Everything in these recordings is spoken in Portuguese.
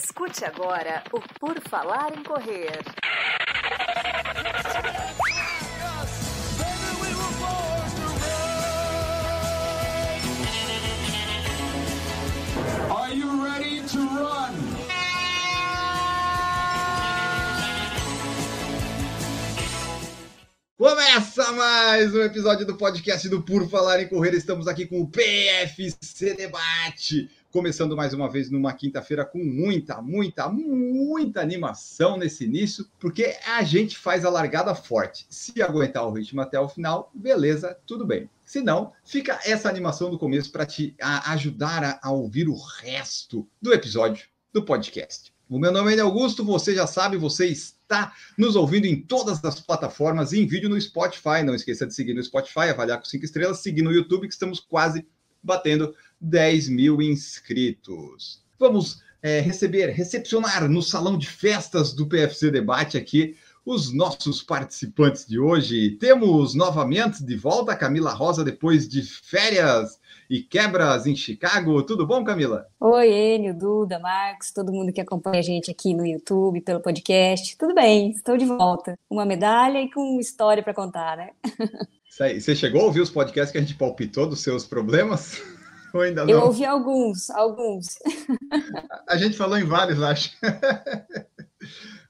Escute agora o Por Falar em Correr. Are you ready to run? Começa mais um episódio do podcast do Por Falar em Correr. Estamos aqui com o PFC Debate. Começando mais uma vez numa quinta-feira com muita, muita, muita animação nesse início, porque a gente faz a largada forte. Se aguentar o ritmo até o final, beleza, tudo bem. Se não, fica essa animação do começo para te ajudar a, a ouvir o resto do episódio do podcast. O meu nome é Augusto, você já sabe, você está nos ouvindo em todas as plataformas em vídeo no Spotify. Não esqueça de seguir no Spotify, avaliar com cinco estrelas, seguir no YouTube, que estamos quase batendo 10 mil inscritos. Vamos é, receber, recepcionar no salão de festas do PFC Debate aqui os nossos participantes de hoje. Temos novamente de volta a Camila Rosa depois de férias e quebras em Chicago. Tudo bom, Camila? Oi, Enio, Duda, Marcos, todo mundo que acompanha a gente aqui no YouTube, pelo podcast. Tudo bem, estou de volta. Uma medalha e com história para contar, né? Isso aí. Você chegou a ouvir os podcasts que a gente palpitou dos seus problemas? Ou ainda não? Eu ouvi alguns, alguns. A gente falou em vários, acho.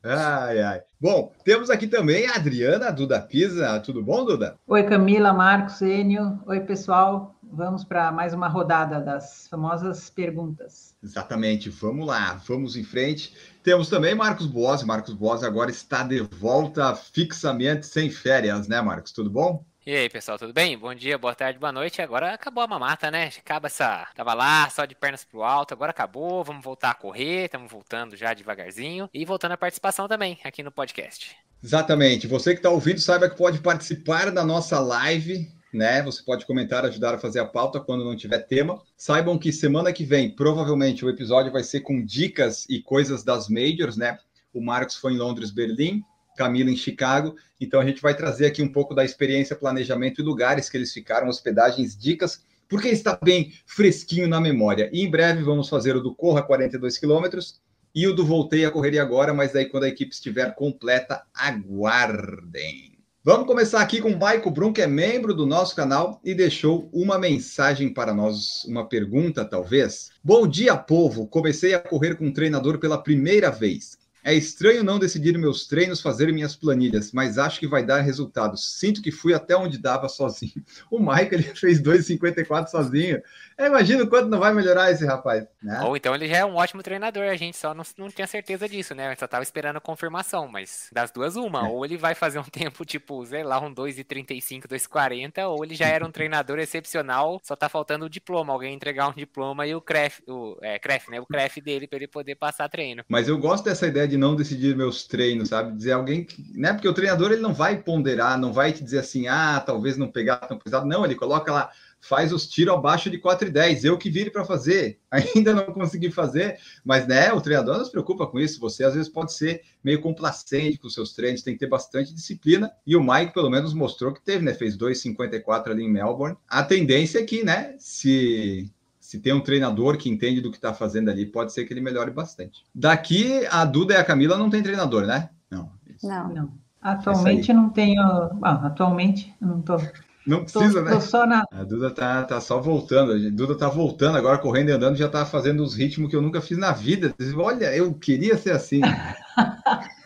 Ai, ai. Bom, temos aqui também a Adriana Duda Pisa. Tudo bom, Duda? Oi, Camila, Marcos, Enio. Oi, pessoal. Vamos para mais uma rodada das famosas perguntas. Exatamente, vamos lá, vamos em frente. Temos também Marcos Boas. Marcos Boas agora está de volta fixamente, sem férias, né, Marcos? Tudo bom? E aí, pessoal, tudo bem? Bom dia, boa tarde, boa noite. Agora acabou a mamata, né? Acaba essa. Tava lá, só de pernas pro alto, agora acabou. Vamos voltar a correr, estamos voltando já devagarzinho. E voltando a participação também aqui no podcast. Exatamente. Você que está ouvindo, saiba que pode participar da nossa live. Né? Você pode comentar, ajudar a fazer a pauta quando não tiver tema. Saibam que semana que vem, provavelmente, o episódio vai ser com dicas e coisas das majors, né? O Marcos foi em Londres, Berlim, Camila em Chicago. Então a gente vai trazer aqui um pouco da experiência, planejamento e lugares que eles ficaram, hospedagens, dicas, porque está bem fresquinho na memória. E em breve vamos fazer o do Corra 42 quilômetros e o do Voltei a Correr agora, mas daí quando a equipe estiver completa, aguardem. Vamos começar aqui com o Maico Brum, que é membro do nosso canal e deixou uma mensagem para nós, uma pergunta talvez. Bom dia, povo! Comecei a correr com um treinador pela primeira vez. É estranho não decidir meus treinos, fazer minhas planilhas, mas acho que vai dar resultado. Sinto que fui até onde dava sozinho. O Mike ele fez 2,54 sozinho. Eu imagino quanto não vai melhorar esse rapaz. Né? Ou então ele já é um ótimo treinador, a gente só não, não tinha certeza disso, né? só tava esperando confirmação, mas das duas, uma. É. Ou ele vai fazer um tempo, tipo, sei lá, um 2,35, 2,40, ou ele já era um treinador excepcional, só tá faltando o diploma, alguém entregar um diploma e o CREF, o é, CREF, né? O CREF dele para ele poder passar treino. Mas eu gosto dessa ideia de não decidir meus treinos, sabe? Dizer alguém que, né? Porque o treinador ele não vai ponderar, não vai te dizer assim, ah, talvez não pegar tão pesado. Não, ele coloca lá, faz os tiros abaixo de 4,10. Eu que vire para fazer. Ainda não consegui fazer, mas né, o treinador não se preocupa com isso. Você às vezes pode ser meio complacente com seus treinos, tem que ter bastante disciplina. E o Mike, pelo menos, mostrou que teve, né? Fez 2,54 ali em Melbourne. A tendência é que, né, se se tem um treinador que entende do que está fazendo ali, pode ser que ele melhore bastante. Daqui, a Duda e a Camila não tem treinador, né? Não. Não. não. Atualmente não tenho. Bom, atualmente não estou. Não precisa, tô, né? Tô só na... A Duda tá, tá só voltando. A Duda tá voltando agora, correndo e andando, já tá fazendo os ritmos que eu nunca fiz na vida. Olha, eu queria ser assim.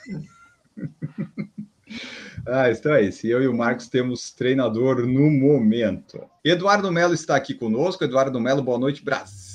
ah, então é isso. Eu e o Marcos temos treinador no momento. Eduardo Melo está aqui conosco. Eduardo Melo, boa noite, Brasil.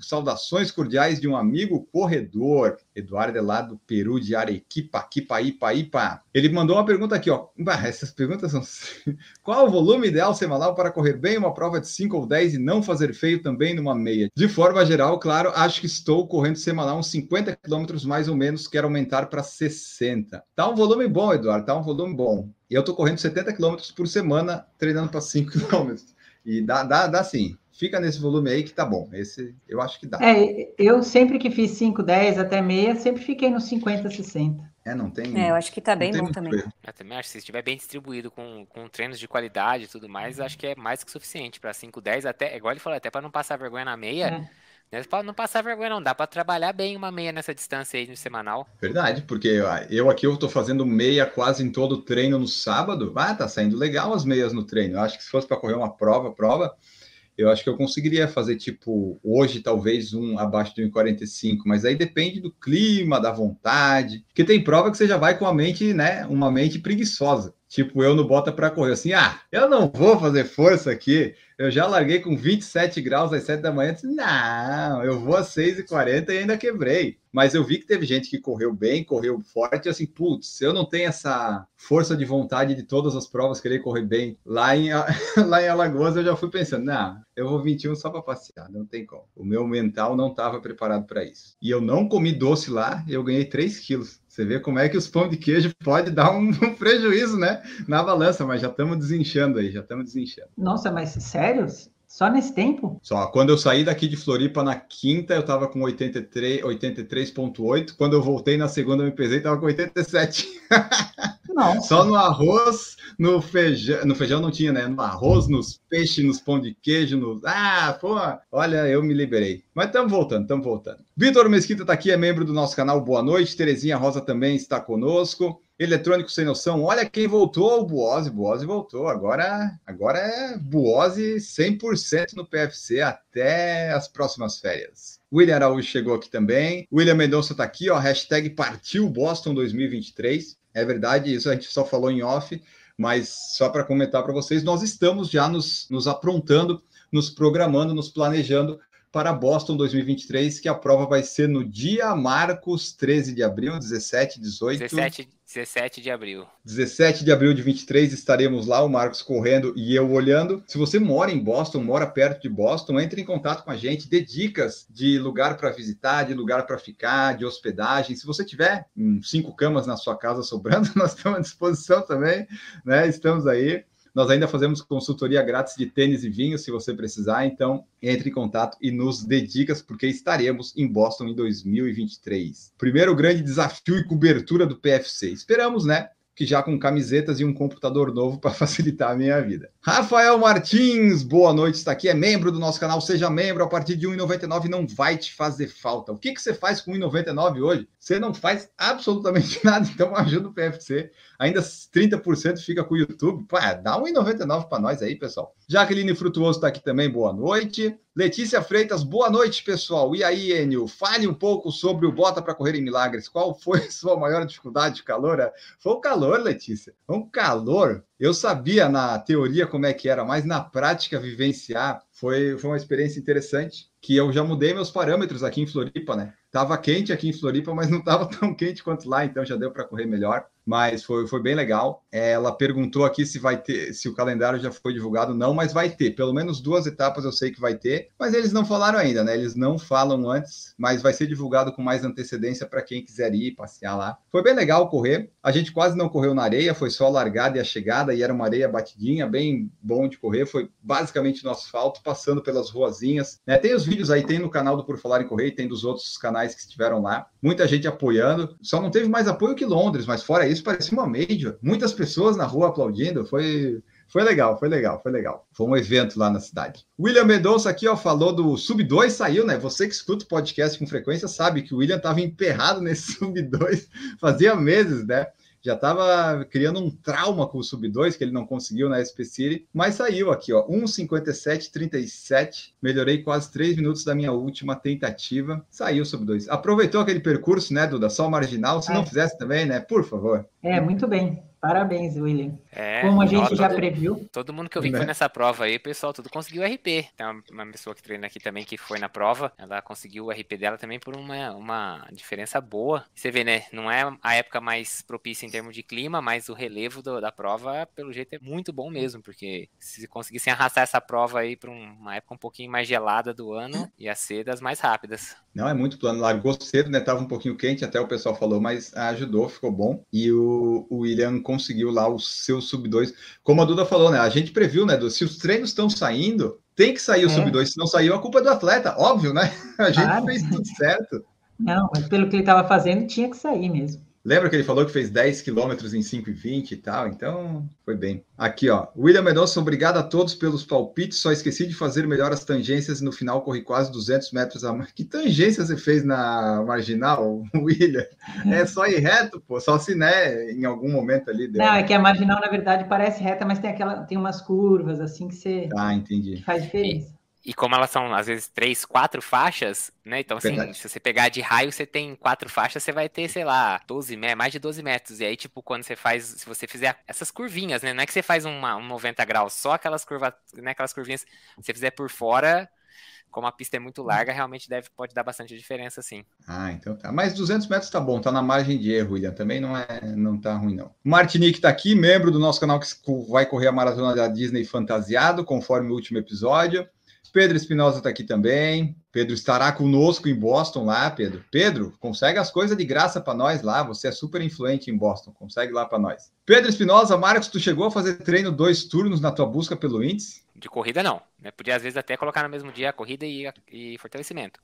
Saudações cordiais de um amigo corredor. Eduardo é lá do Peru, de Arequipa, Quipa, Ipa, Ipa. Ele mandou uma pergunta aqui, ó. Essas perguntas são. Qual o volume ideal semanal para correr bem uma prova de 5 ou 10 e não fazer feio também numa meia? De forma geral, claro, acho que estou correndo semanal uns 50 quilômetros mais ou menos, quero aumentar para 60. Tá um volume bom, Eduardo, tá um volume bom. Eu tô correndo 70 quilômetros por semana, treinando para 5 quilômetros. E dá, dá, dá sim fica nesse volume aí que tá bom. Esse eu acho que dá. É, eu sempre que fiz 5, 10 até meia, sempre fiquei nos 50, 60. É, não tem. É, eu acho que tá bem bom também. Eu também acho que se estiver bem distribuído com, com treinos de qualidade e tudo mais, acho que é mais que suficiente para 5, 10, até, igual ele falou, até para não passar vergonha na meia. É Não passar vergonha, não. Dá para trabalhar bem uma meia nessa distância aí no semanal. Verdade, porque eu aqui eu tô fazendo meia quase em todo treino no sábado. Ah, tá saindo legal as meias no treino. Eu acho que se fosse para correr uma prova, prova, eu acho que eu conseguiria fazer, tipo, hoje talvez um abaixo de 1,45, mas aí depende do clima, da vontade. Porque tem prova que você já vai com a mente, né? Uma mente preguiçosa. Tipo, eu no bota para correr assim, ah, eu não vou fazer força aqui. Eu já larguei com 27 graus às 7 da manhã. Disse, não, eu vou às 6h40 e ainda quebrei. Mas eu vi que teve gente que correu bem, correu forte, e assim, putz, eu não tenho essa força de vontade de todas as provas querer correr bem. Lá em, lá em Alagoas eu já fui pensando, não, eu vou 21 só para passear, não tem como. O meu mental não estava preparado para isso. E eu não comi doce lá, eu ganhei 3 quilos. Você vê como é que os pão de queijo pode dar um, um prejuízo, né? Na balança, mas já estamos desinchando aí, já estamos desinchando. Nossa, mas sério? Só nesse tempo? Só. Quando eu saí daqui de Floripa na quinta, eu estava com 83, 83,8. Quando eu voltei na segunda, eu me pesei, estava com 87. Não. Só no arroz, no feijão. No feijão não tinha, né? No arroz, nos peixes, nos pão de queijo, nos. Ah, pô, olha, eu me liberei. Mas estamos voltando, estamos voltando. Vitor Mesquita está aqui, é membro do nosso canal. Boa noite. Terezinha Rosa também está conosco. Eletrônico Sem Noção, olha quem voltou, o Buose, Buose voltou, agora, agora é Buose 100% no PFC até as próximas férias. William Araújo chegou aqui também, William Mendonça está aqui, ó, hashtag partiu Boston 2023, é verdade, isso a gente só falou em off, mas só para comentar para vocês, nós estamos já nos, nos aprontando, nos programando, nos planejando para Boston 2023, que a prova vai ser no dia Marcos 13 de abril, 17, 18. 17, 17 de abril. 17 de abril de 23 estaremos lá, o Marcos correndo e eu olhando. Se você mora em Boston, mora perto de Boston, entre em contato com a gente, dê dicas de lugar para visitar, de lugar para ficar, de hospedagem. Se você tiver hum, cinco camas na sua casa sobrando, nós estamos à disposição também, né? Estamos aí. Nós ainda fazemos consultoria grátis de tênis e vinho, se você precisar. Então, entre em contato e nos dê dicas, porque estaremos em Boston em 2023. Primeiro grande desafio e cobertura do PFC. Esperamos, né? Que já com camisetas e um computador novo para facilitar a minha vida. Rafael Martins, boa noite, está aqui, é membro do nosso canal, seja membro, a partir de R$ 1,99 não vai te fazer falta. O que, que você faz com R$ 1,99 hoje? Você não faz absolutamente nada, então ajuda o PFC. Ainda 30% fica com o YouTube. Pô, dá R$ 1,99 para nós aí, pessoal. Jaqueline Frutuoso está aqui também, boa noite. Letícia Freitas, boa noite, pessoal. E aí, Enio, fale um pouco sobre o Bota para Correr em Milagres. Qual foi a sua maior dificuldade de calor? Foi o calor, Letícia. Um calor. Eu sabia na teoria como é que era, mas na prática vivenciar foi, foi uma experiência interessante. Que eu já mudei meus parâmetros aqui em Floripa, né? Tava quente aqui em Floripa, mas não tava tão quente quanto lá, então já deu para correr melhor mas foi, foi bem legal. Ela perguntou aqui se vai ter, se o calendário já foi divulgado, não, mas vai ter. Pelo menos duas etapas eu sei que vai ter, mas eles não falaram ainda, né? Eles não falam antes, mas vai ser divulgado com mais antecedência para quem quiser ir passear lá. Foi bem legal correr. A gente quase não correu na areia, foi só a largada e a chegada, e era uma areia batidinha, bem bom de correr. Foi basicamente no asfalto, passando pelas ruazinhas. Né? Tem os vídeos aí, tem no canal do Por Falar em Correr, tem dos outros canais que estiveram lá. Muita gente apoiando. Só não teve mais apoio que Londres, mas fora isso isso parecia uma major. Muitas pessoas na rua aplaudindo. Foi, foi legal, foi legal, foi legal. Foi um evento lá na cidade. William Mendonça aqui, ó, falou do Sub 2, saiu, né? Você que escuta o podcast com frequência sabe que o William estava emperrado nesse Sub 2 fazia meses, né? Já estava criando um trauma com o Sub-2, que ele não conseguiu na SP City, mas saiu aqui, ó, 1,57,37, melhorei quase 3 minutos da minha última tentativa, saiu o Sub-2. Aproveitou aquele percurso, né, Duda, só marginal, se é. não fizesse também, né, por favor. É, muito bem. Parabéns, William. É, Como a gente já previu. Todo mundo que eu vi que foi né? nessa prova aí, pessoal, tudo conseguiu RP. Tem uma, uma, pessoa que treina aqui também que foi na prova, ela conseguiu o RP dela também por uma, uma diferença boa. Você vê, né? Não é a época mais propícia em termos de clima, mas o relevo do, da prova, pelo jeito, é muito bom mesmo, porque se conseguissem arrastar essa prova aí para uma época um pouquinho mais gelada do ano, ia ser das mais rápidas. Não, é muito plano. Largou cedo, né? Tava um pouquinho quente, até o pessoal falou, mas ajudou, ficou bom. E o, o William conseguiu lá o seu sub-2. Como a Duda falou, né? A gente previu, né? Se os treinos estão saindo, tem que sair o é. sub-2. Se não saiu, a culpa é do atleta, óbvio, né? A gente claro. fez tudo certo. Não, mas pelo que ele estava fazendo, tinha que sair mesmo. Lembra que ele falou que fez 10 quilômetros em 5,20 e tal? Então, foi bem. Aqui, ó. William Mendonça, obrigado a todos pelos palpites. Só esqueci de fazer melhor as tangências e no final corri quase 200 metros a mais. Que tangência você fez na marginal, William? É só ir reto, pô. Só se, né, em algum momento ali. Deu... Não, é que a marginal, na verdade, parece reta, mas tem, aquela, tem umas curvas assim que você. Ah, entendi. Faz diferença. E como elas são, às vezes, três, quatro faixas, né? Então, assim, Verdade. se você pegar de raio, você tem quatro faixas, você vai ter, sei lá, 12 metros, mais de 12 metros. E aí, tipo, quando você faz, se você fizer essas curvinhas, né? Não é que você faz uma, um 90 graus, só aquelas curvas, né? Aquelas curvinhas, se você fizer por fora, como a pista é muito larga, realmente deve, pode dar bastante diferença, sim. Ah, então tá. Mas 200 metros tá bom, tá na margem de erro, William. Também não é, não tá ruim, não. Martinique tá aqui, membro do nosso canal que vai correr a maratona da Disney fantasiado, conforme o último episódio. Pedro Espinosa está aqui também. Pedro estará conosco em Boston lá, Pedro. Pedro, consegue as coisas de graça para nós lá. Você é super influente em Boston. Consegue lá para nós. Pedro Espinosa, Marcos, tu chegou a fazer treino dois turnos na tua busca pelo índice? De corrida, não. Né? Podia, às vezes, até colocar no mesmo dia a corrida e, e fortalecimento.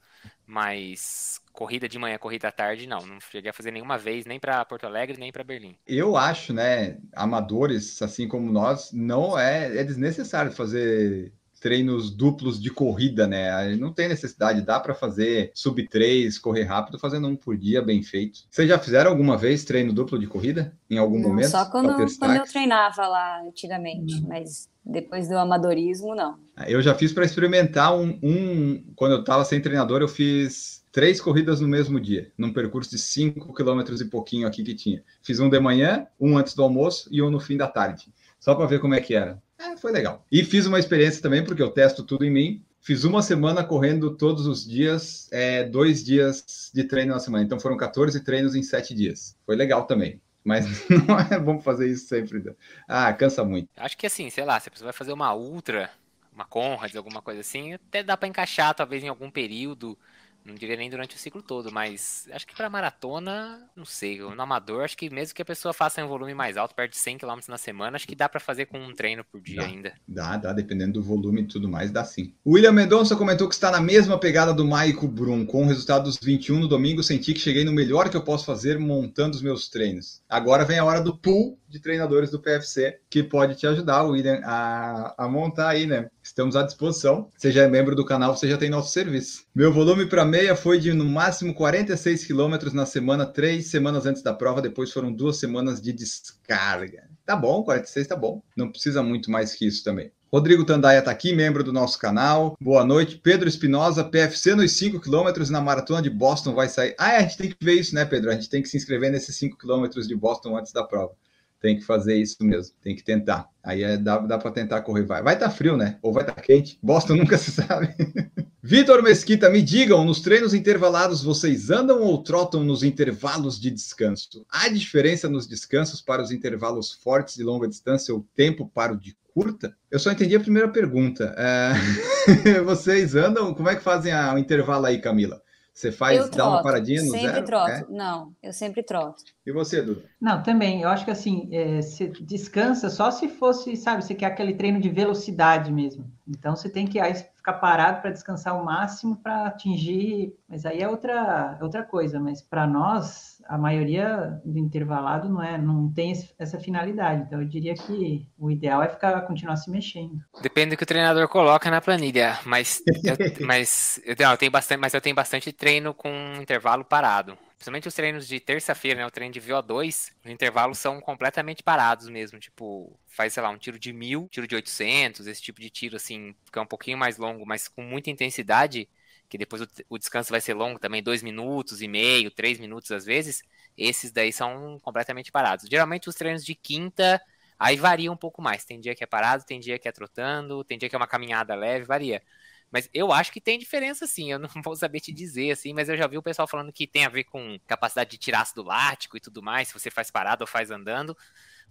Mas corrida de manhã, corrida à tarde, não. Não cheguei a fazer nenhuma vez, nem para Porto Alegre, nem para Berlim. Eu acho, né, amadores, assim como nós, não é, é desnecessário fazer treinos duplos de corrida, né? Não tem necessidade, dá para fazer sub 3, correr rápido, fazendo um por dia bem feito. Vocês já fizeram alguma vez treino duplo de corrida? Em algum não, momento? Só quando, quando eu treinava lá antigamente, mas depois do amadorismo, não. Eu já fiz para experimentar um, um. Quando eu estava sem treinador, eu fiz três corridas no mesmo dia, num percurso de 5 quilômetros e pouquinho aqui que tinha. Fiz um de manhã, um antes do almoço e um no fim da tarde, só para ver como é que era. É, foi legal. E fiz uma experiência também, porque eu testo tudo em mim. Fiz uma semana correndo todos os dias, é, dois dias de treino na semana. Então foram 14 treinos em sete dias. Foi legal também. Mas não é bom fazer isso sempre. Ah, cansa muito. Acho que assim, sei lá, se você vai fazer uma ultra, uma Conrad, alguma coisa assim, até dá para encaixar, talvez em algum período não diria nem durante o ciclo todo, mas acho que para maratona, não sei, no amador, acho que mesmo que a pessoa faça um volume mais alto, perto de 100 km na semana, acho que dá para fazer com um treino por dia dá, ainda. Dá, dá, dependendo do volume e tudo mais, dá sim. O William Mendonça comentou que está na mesma pegada do Maico Brum, com o resultado dos 21 no domingo, senti que cheguei no melhor que eu posso fazer montando os meus treinos. Agora vem a hora do pool de treinadores do PFC, que pode te ajudar, William, a, a montar aí, né? Estamos à disposição. Você já é membro do canal, você já tem nosso serviço. Meu volume para meia foi de no máximo 46 quilômetros na semana, três semanas antes da prova, depois foram duas semanas de descarga. Tá bom, 46 tá bom. Não precisa muito mais que isso também. Rodrigo Tandaia está aqui, membro do nosso canal. Boa noite. Pedro Espinosa, PFC nos 5 km na maratona de Boston vai sair. Ah, é, a gente tem que ver isso, né, Pedro? A gente tem que se inscrever nesses 5 km de Boston antes da prova tem que fazer isso mesmo, tem que tentar. Aí é, dá, dá para tentar correr. Vai estar tá frio, né? Ou vai estar tá quente. Boston nunca se sabe. Vitor Mesquita, me digam, nos treinos intervalados vocês andam ou trotam nos intervalos de descanso? Há diferença nos descansos para os intervalos fortes de longa distância ou tempo para o de curta? Eu só entendi a primeira pergunta. É... vocês andam, como é que fazem o intervalo aí, Camila? Você faz, eu dá uma paradinha no sempre zero? troto. É? Não, eu sempre troto. E você, Duda? Não, também. Eu acho que assim, é, você descansa só se fosse, sabe, você quer aquele treino de velocidade mesmo. Então você tem que aí, ficar parado para descansar o máximo para atingir. Mas aí é outra, é outra coisa. Mas para nós, a maioria do intervalado não é, não tem essa finalidade. Então eu diria que o ideal é ficar continuar se mexendo. Depende do que o treinador coloca na planilha, mas eu, mas eu, eu tenho bastante, mas eu tenho bastante treino com intervalo parado. Principalmente os treinos de terça-feira, né? O treino de VO2, os intervalos são completamente parados mesmo. Tipo, faz, sei lá, um tiro de mil, tiro de 800, esse tipo de tiro, assim, que é um pouquinho mais longo, mas com muita intensidade, que depois o, o descanso vai ser longo também, dois minutos e meio, três minutos às vezes. Esses daí são completamente parados. Geralmente os treinos de quinta, aí varia um pouco mais. Tem dia que é parado, tem dia que é trotando, tem dia que é uma caminhada leve, varia. Mas eu acho que tem diferença sim, eu não vou saber te dizer assim, mas eu já vi o pessoal falando que tem a ver com capacidade de tirar ácido lático e tudo mais, se você faz parado ou faz andando.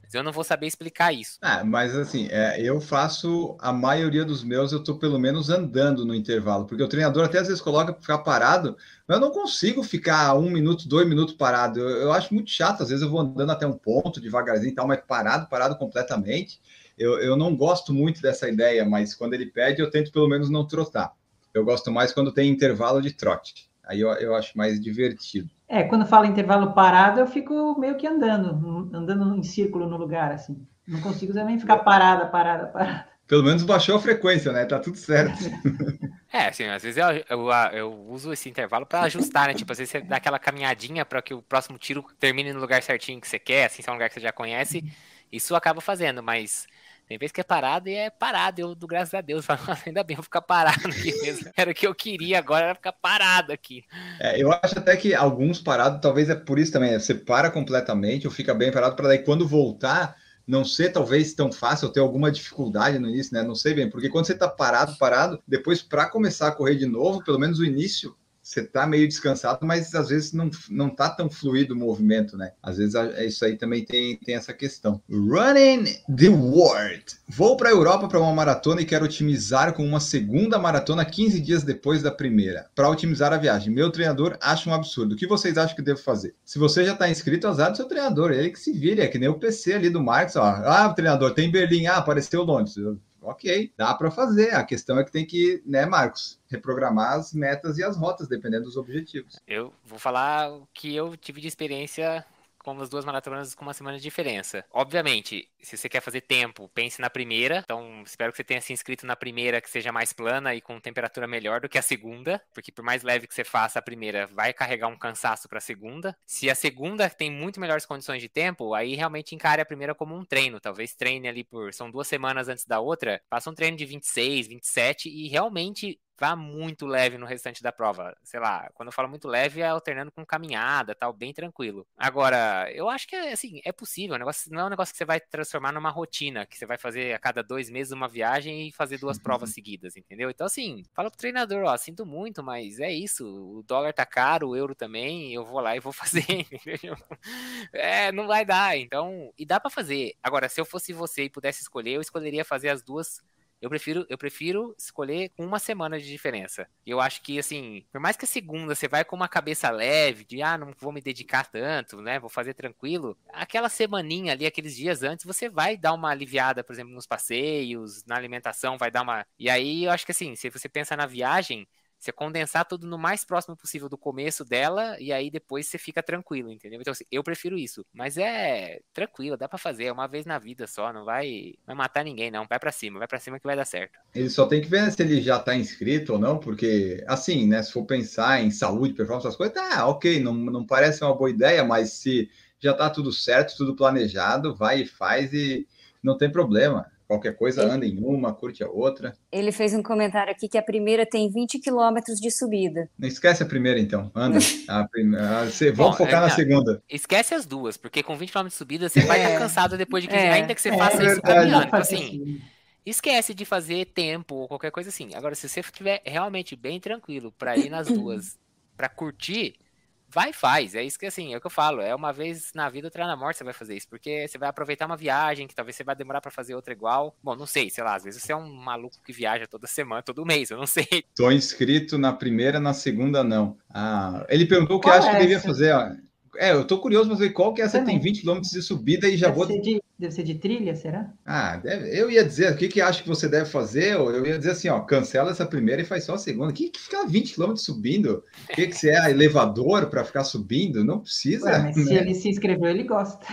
Mas eu não vou saber explicar isso. Ah, mas assim, é, eu faço a maioria dos meus, eu tô pelo menos andando no intervalo, porque o treinador até às vezes coloca para ficar parado, mas eu não consigo ficar um minuto, dois minutos parado. Eu, eu acho muito chato, às vezes eu vou andando até um ponto devagarzinho e tal, mas parado, parado completamente eu, eu não gosto muito dessa ideia, mas quando ele pede, eu tento pelo menos não trotar. Eu gosto mais quando tem intervalo de trote. Aí eu, eu acho mais divertido. É, quando fala intervalo parado, eu fico meio que andando, andando em círculo no lugar, assim. Não consigo também ficar parada, parada, parada. Pelo menos baixou a frequência, né? Tá tudo certo. É, assim, às vezes eu, eu, eu uso esse intervalo para ajustar, né? Tipo, às vezes você dá aquela caminhadinha para que o próximo tiro termine no lugar certinho que você quer, assim, se é um lugar que você já conhece. Isso acaba fazendo, mas tem vezes que é parado e é parado. Eu, do graças a Deus, falo, ainda bem, vou ficar parado aqui mesmo. Era o que eu queria agora, era ficar parado aqui. É, eu acho até que alguns parados, talvez é por isso também, você para completamente ou fica bem parado para daí quando voltar não ser talvez tão fácil, ou ter alguma dificuldade no início, né? Não sei bem, porque quando você tá parado, parado, depois para começar a correr de novo, pelo menos o início, você tá meio descansado, mas às vezes não, não tá tão fluido o movimento, né? Às vezes é isso aí também tem, tem essa questão. Running the World. Vou para a Europa para uma maratona e quero otimizar com uma segunda maratona 15 dias depois da primeira, para otimizar a viagem. Meu treinador acha um absurdo. O que vocês acham que devo fazer? Se você já está inscrito, azar do seu treinador, ele que se vire, é que nem o PC ali do Marcos, ó. Ah, treinador, tem Berlim, ah, apareceu Londres ok, dá para fazer. A questão é que tem que, né, Marcos, reprogramar as metas e as rotas, dependendo dos objetivos. Eu vou falar o que eu tive de experiência com as duas maratonas com uma semana de diferença. Obviamente, se você quer fazer tempo, pense na primeira. Então, espero que você tenha se inscrito na primeira que seja mais plana e com temperatura melhor do que a segunda, porque por mais leve que você faça a primeira, vai carregar um cansaço para a segunda. Se a segunda tem muito melhores condições de tempo, aí realmente encare a primeira como um treino. Talvez treine ali por são duas semanas antes da outra, faça um treino de 26, 27 e realmente vá muito leve no restante da prova. Sei lá, quando eu falo muito leve, é alternando com caminhada, tal, bem tranquilo. Agora, eu acho que assim, é possível. O negócio, não é um negócio que você vai transformar numa rotina, que você vai fazer a cada dois meses uma viagem e fazer duas provas seguidas, entendeu? Então, assim, fala pro treinador, ó, sinto muito, mas é isso. O dólar tá caro, o euro também, eu vou lá e vou fazer, entendeu? É, não vai dar. Então, e dá para fazer. Agora, se eu fosse você e pudesse escolher, eu escolheria fazer as duas eu prefiro, eu prefiro escolher com uma semana de diferença. Eu acho que, assim, por mais que a segunda você vai com uma cabeça leve, de ah, não vou me dedicar tanto, né? Vou fazer tranquilo. Aquela semaninha ali, aqueles dias antes, você vai dar uma aliviada, por exemplo, nos passeios, na alimentação, vai dar uma. E aí eu acho que assim, se você pensa na viagem, você condensar tudo no mais próximo possível do começo dela e aí depois você fica tranquilo, entendeu? Então, assim, eu prefiro isso. Mas é tranquilo, dá para fazer, é uma vez na vida só, não vai, vai matar ninguém, não. Vai para cima, vai para cima que vai dar certo. Ele só tem que ver se ele já tá inscrito ou não, porque, assim, né, se for pensar em saúde, performance, essas coisas, tá, ok, não, não parece uma boa ideia, mas se já tá tudo certo, tudo planejado, vai e faz e não tem problema. Qualquer coisa, ele, anda em uma, curte a outra. Ele fez um comentário aqui que a primeira tem 20 quilômetros de subida. Não esquece a primeira, então. Anda. a primeira, você, vamos Bom, focar é, na segunda. Esquece as duas, porque com 20 km de subida você é. vai estar cansado depois de 15 é. Ainda que você é faça isso caminhando. Então, assim, esquece de fazer tempo ou qualquer coisa assim. Agora, se você estiver realmente bem tranquilo para ir nas duas, para curtir vai e faz. É isso que assim, é o que eu falo. É uma vez na vida, outra na morte você vai fazer isso. Porque você vai aproveitar uma viagem que talvez você vai demorar para fazer outra igual. Bom, não sei, sei lá, às vezes você é um maluco que viaja toda semana, todo mês, eu não sei. Tô inscrito na primeira, na segunda não. Ah, ele perguntou o que acha que devia fazer, ó. É, eu tô curioso para ver qual que é essa tem 20 km de subida e já deve vou. Ser de, deve ser de trilha, será? Ah, deve, eu ia dizer, o que, que acha que você deve fazer? Eu ia dizer assim, ó, cancela essa primeira e faz só a segunda. O que, que ficar 20 km subindo? O que, que você é elevador para ficar subindo? Não precisa. Ué, mas né? se ele se inscreveu, ele gosta.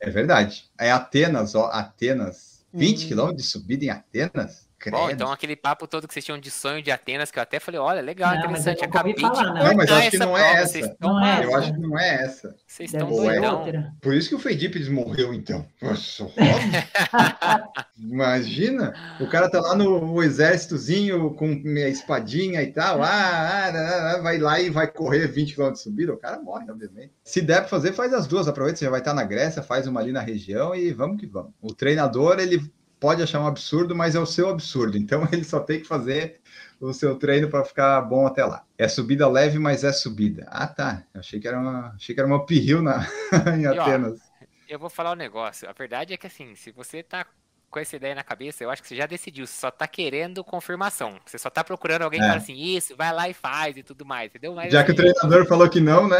É verdade. É Atenas, ó, Atenas. 20 hum. km de subida em Atenas? Bom, então aquele papo todo que vocês tinham de sonho de Atenas, que eu até falei, olha, legal, não, interessante. Acabei falar, de não. não, mas acho que não é essa. Não é eu acho que não é essa. Vocês estão doidão. Por isso que o Fedipes morreu, então. Nossa, Imagina, o cara tá lá no exércitozinho com minha espadinha e tal, ah, ah, ah, ah vai lá e vai correr 20 km de subida, o cara morre, obviamente. Se der para fazer, faz as duas, aproveita, você já vai estar na Grécia, faz uma ali na região e vamos que vamos. O treinador, ele pode achar um absurdo, mas é o seu absurdo. Então ele só tem que fazer o seu treino para ficar bom até lá. É subida leve, mas é subida. Ah, tá. Eu achei que era uma, achei que era uma uphill na, em Atenas. Ó, eu vou falar um negócio. A verdade é que assim, se você tá com essa ideia na cabeça, eu acho que você já decidiu, você só tá querendo confirmação. Você só tá procurando alguém É. que fala assim, isso, vai lá e faz e tudo mais, entendeu? Mas, Já que o assim, treinador falou que não, né?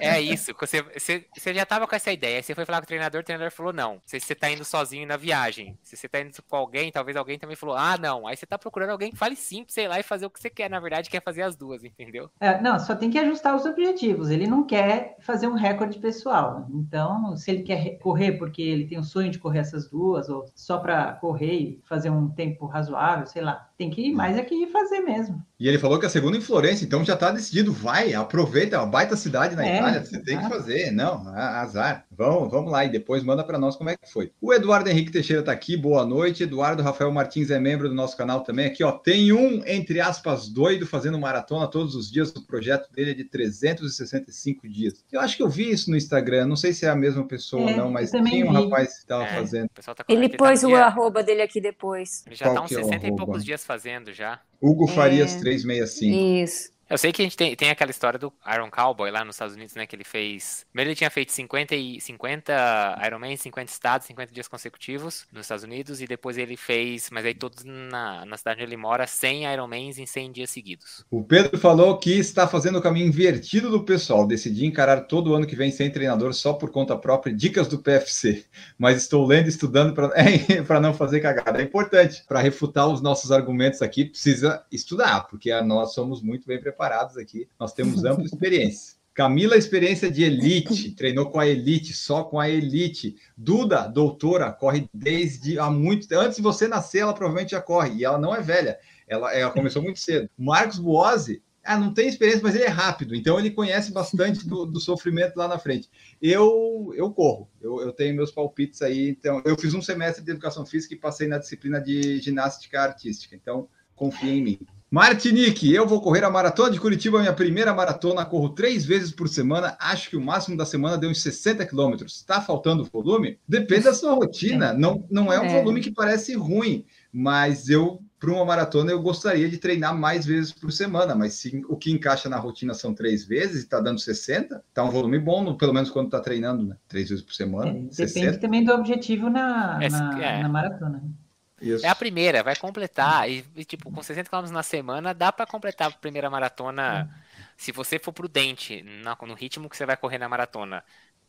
É isso, você, você, você já tava com essa ideia, aí você foi falar com o treinador, o treinador falou não. Não sei se você tá indo sozinho na viagem. Se você tá indo com alguém, talvez alguém também falou, ah, não. Aí você tá procurando alguém que fale sim, sei lá, e fazer o que você quer. Na verdade, quer fazer as duas, entendeu? É, não, só tem que ajustar os objetivos. Ele não quer fazer um recorde pessoal. Então, se ele quer re- correr porque ele tem o sonho de correr essas duas, ou só para correr e fazer um tempo razoável, sei lá, tem que ir mais é que ir fazer mesmo. E ele falou que a segunda em Florença, então já tá decidido. Vai, aproveita, é uma baita cidade na É, Itália, você tem que fazer. Não, azar. Vamos, vamos lá e depois manda para nós como é que foi. O Eduardo Henrique Teixeira tá aqui, boa noite. Eduardo Rafael Martins é membro do nosso canal também. Aqui, ó, tem um, entre aspas, doido fazendo maratona todos os dias. O projeto dele é de 365 dias. Eu acho que eu vi isso no Instagram, não sei se é a mesma pessoa É, ou não, mas tinha um vi. rapaz que tava É, fazendo. Tá Ele tá- pôs o arroba dele aqui depois. Ele já tá Qual uns que é o 60 e poucos dias fazendo já. Hugo Farias É. 365. Isso. Eu sei que a gente tem, tem aquela história do Iron Cowboy lá nos Estados Unidos, né? Que ele fez. Primeiro ele tinha feito 50, e, 50 Ironman, 50 estados, 50 dias consecutivos nos Estados Unidos. E depois ele fez, mas aí todos na, na cidade onde ele mora, 100 Ironmans em 100 dias seguidos. O Pedro falou que está fazendo o caminho invertido do pessoal. Decidi encarar todo ano que vem sem treinador só por conta própria, dicas do PFC. Mas estou lendo e estudando para não fazer cagada. É importante. Para refutar os nossos argumentos aqui, precisa estudar, porque nós somos muito bem preparados aqui. Nós temos ampla experiência. Camila, experiência de elite, treinou com a elite, só com a elite. Duda, doutora, corre desde há muito tempo. Antes de você nascer, ela provavelmente já corre, e ela não é velha. Ela, ela começou muito cedo. Marcos Buozzi, ah, não tem experiência, mas ele é rápido, então ele conhece bastante do, do sofrimento lá na frente. Eu, eu corro, eu, eu tenho meus palpites aí. Então, eu fiz um semestre de educação física e passei na disciplina de ginástica artística, então confia em mim. Martinique, eu vou correr a maratona de Curitiba, minha primeira maratona, corro três vezes por semana, acho que o máximo da semana deu uns 60 quilômetros. Está faltando volume? Depende da sua rotina, não, não é um É. volume que parece ruim, mas eu, para uma maratona, eu gostaria de treinar mais vezes por semana, mas se o que encaixa na rotina são três vezes e está dando 60, tá um volume bom, no- pelo menos quando está treinando, né? Três vezes por semana, É, depende 60. também do objetivo na, É, na, é. na maratona. Isso. É a primeira, vai completar. E, e, tipo, com 60 km na semana, dá pra completar a primeira maratona. Se você for prudente na- no ritmo que você vai correr na maratona,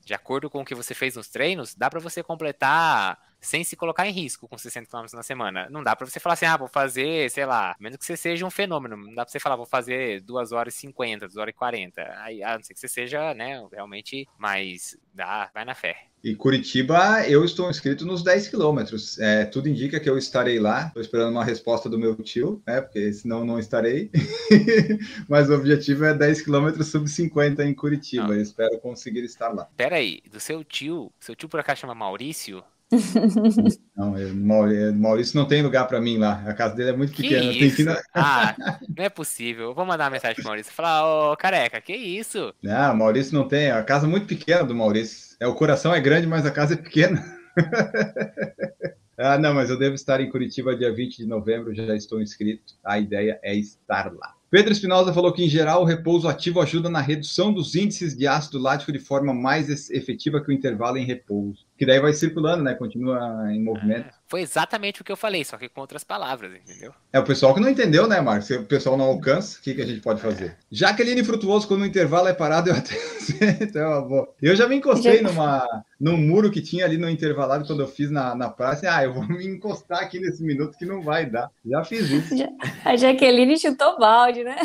de acordo com o que você fez nos treinos, dá pra você completar sem se colocar em risco com 60 km na semana. Não dá pra você falar assim, ah, vou fazer, sei lá, menos que você seja um fenômeno. Não dá pra você falar, vou fazer 2 horas e 50, 2 horas e 40. Aí, a não ser que você seja, né, realmente mais. Dá, vai na fé. E Curitiba, eu estou inscrito nos 10 quilômetros. É, tudo indica que eu estarei lá. Estou esperando uma resposta do meu tio, né? Porque senão não estarei. Mas o objetivo é 10 quilômetros sub 50 em Curitiba. Ah. Eu espero conseguir estar lá. Pera aí, do seu tio, seu tio por acaso chama Maurício? Não, eu, Mauri- Maurício não tem lugar para mim lá. A casa dele é muito Que pequena. Que na... Ah, não é possível. Eu vou mandar uma mensagem pro Maurício falar, ô careca, que isso? Não, Maurício não tem. A casa é muito pequena do Maurício. É, o coração é grande, mas a casa é pequena. ah, não, mas eu devo estar em Curitiba dia 20 de novembro, já estou inscrito. A ideia é estar lá. Pedro Espinosa falou que, em geral, o repouso ativo ajuda na redução dos índices de ácido lático de forma mais efetiva que o intervalo em repouso. Que daí vai circulando, né? Continua em movimento. Foi exatamente o que eu falei, só que com outras palavras, entendeu? É o pessoal que não entendeu, né, Marcos? Se o pessoal não alcança, o que, que a gente pode fazer? Jaqueline Frutuoso, quando o intervalo é parado, eu até. então, é uma boa. Eu já me encostei numa, num muro que tinha ali no intervalado quando eu fiz na, na praça. Ah, eu vou me encostar aqui nesse minuto que não vai dar. Já fiz isso. A Jaqueline chutou balde, né?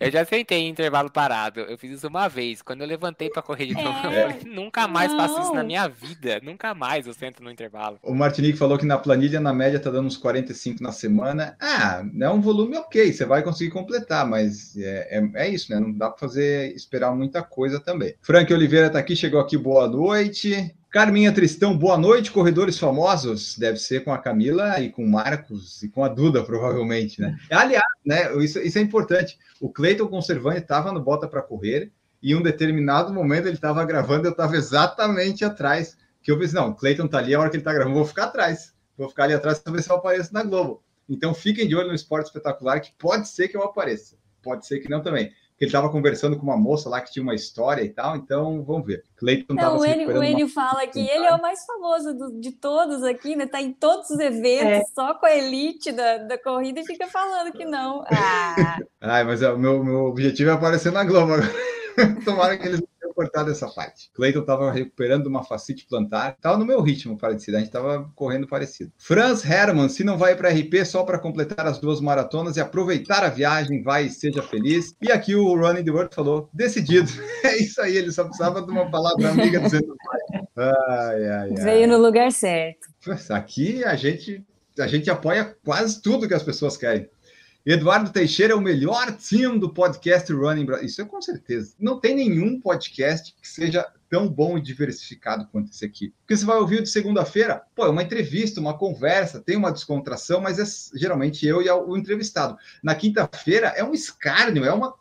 Eu já sentei em intervalo parado. Eu fiz isso uma vez. Quando eu levantei pra correr de novo, É. eu falei, nunca mais faço isso na Não. minha vida. Nunca mais eu sento no intervalo. O Martinique falou que na planilha, na média, tá dando uns 45 na semana. Ah, é um volume ok, você vai conseguir completar, mas é, é, é isso, né? Não dá para fazer esperar muita coisa também. Frank Oliveira tá aqui, chegou aqui, boa noite. Carminha Tristão, boa noite, corredores famosos. Deve ser com a Camila e com o Marcos e com a Duda, provavelmente, né? Aliás, né, isso, isso é importante. O Cleiton Conservante estava no Bota para Correr e em um determinado momento ele estava gravando, eu estava exatamente atrás que eu pensei, não, o Cleiton tá ali, a hora que ele tá gravando, vou ficar atrás. Vou ficar ali atrás para ver se eu apareço na Globo. Então fiquem de olho no Esporte Espetacular, que pode ser que eu apareça. Pode ser que não também. que ele estava conversando com uma moça lá que tinha uma história e tal, então vamos ver. Cleiton Não, o Enio, o Enio uma... fala que ele é o mais famoso do, de todos aqui, né? Tá em todos os eventos, é. só com a elite da, da corrida e fica falando que não. Ah. Ai, mas o meu, meu objetivo é aparecer na Globo agora. Tomara que eles cortado essa parte. Cleiton estava recuperando uma facite plantar, estava no meu ritmo parecido, a gente estava correndo parecido. Franz Hermann, se não vai para RP só para completar as duas maratonas e aproveitar a viagem, vai e seja feliz. E aqui o Running the World falou, decidido. É isso aí, ele só precisava de uma palavra amiga dizendo ai, ai, ai. Veio no lugar certo. Aqui a gente a gente apoia quase tudo que as pessoas querem. Eduardo Teixeira é o melhor time do podcast Running Brasil. Isso é com certeza. Não tem nenhum podcast que seja tão bom e diversificado quanto esse aqui. Porque você vai ouvir de segunda-feira, pô, é uma entrevista, uma conversa, tem uma descontração, mas é geralmente eu e o entrevistado. Na quinta-feira é um escárnio, é uma,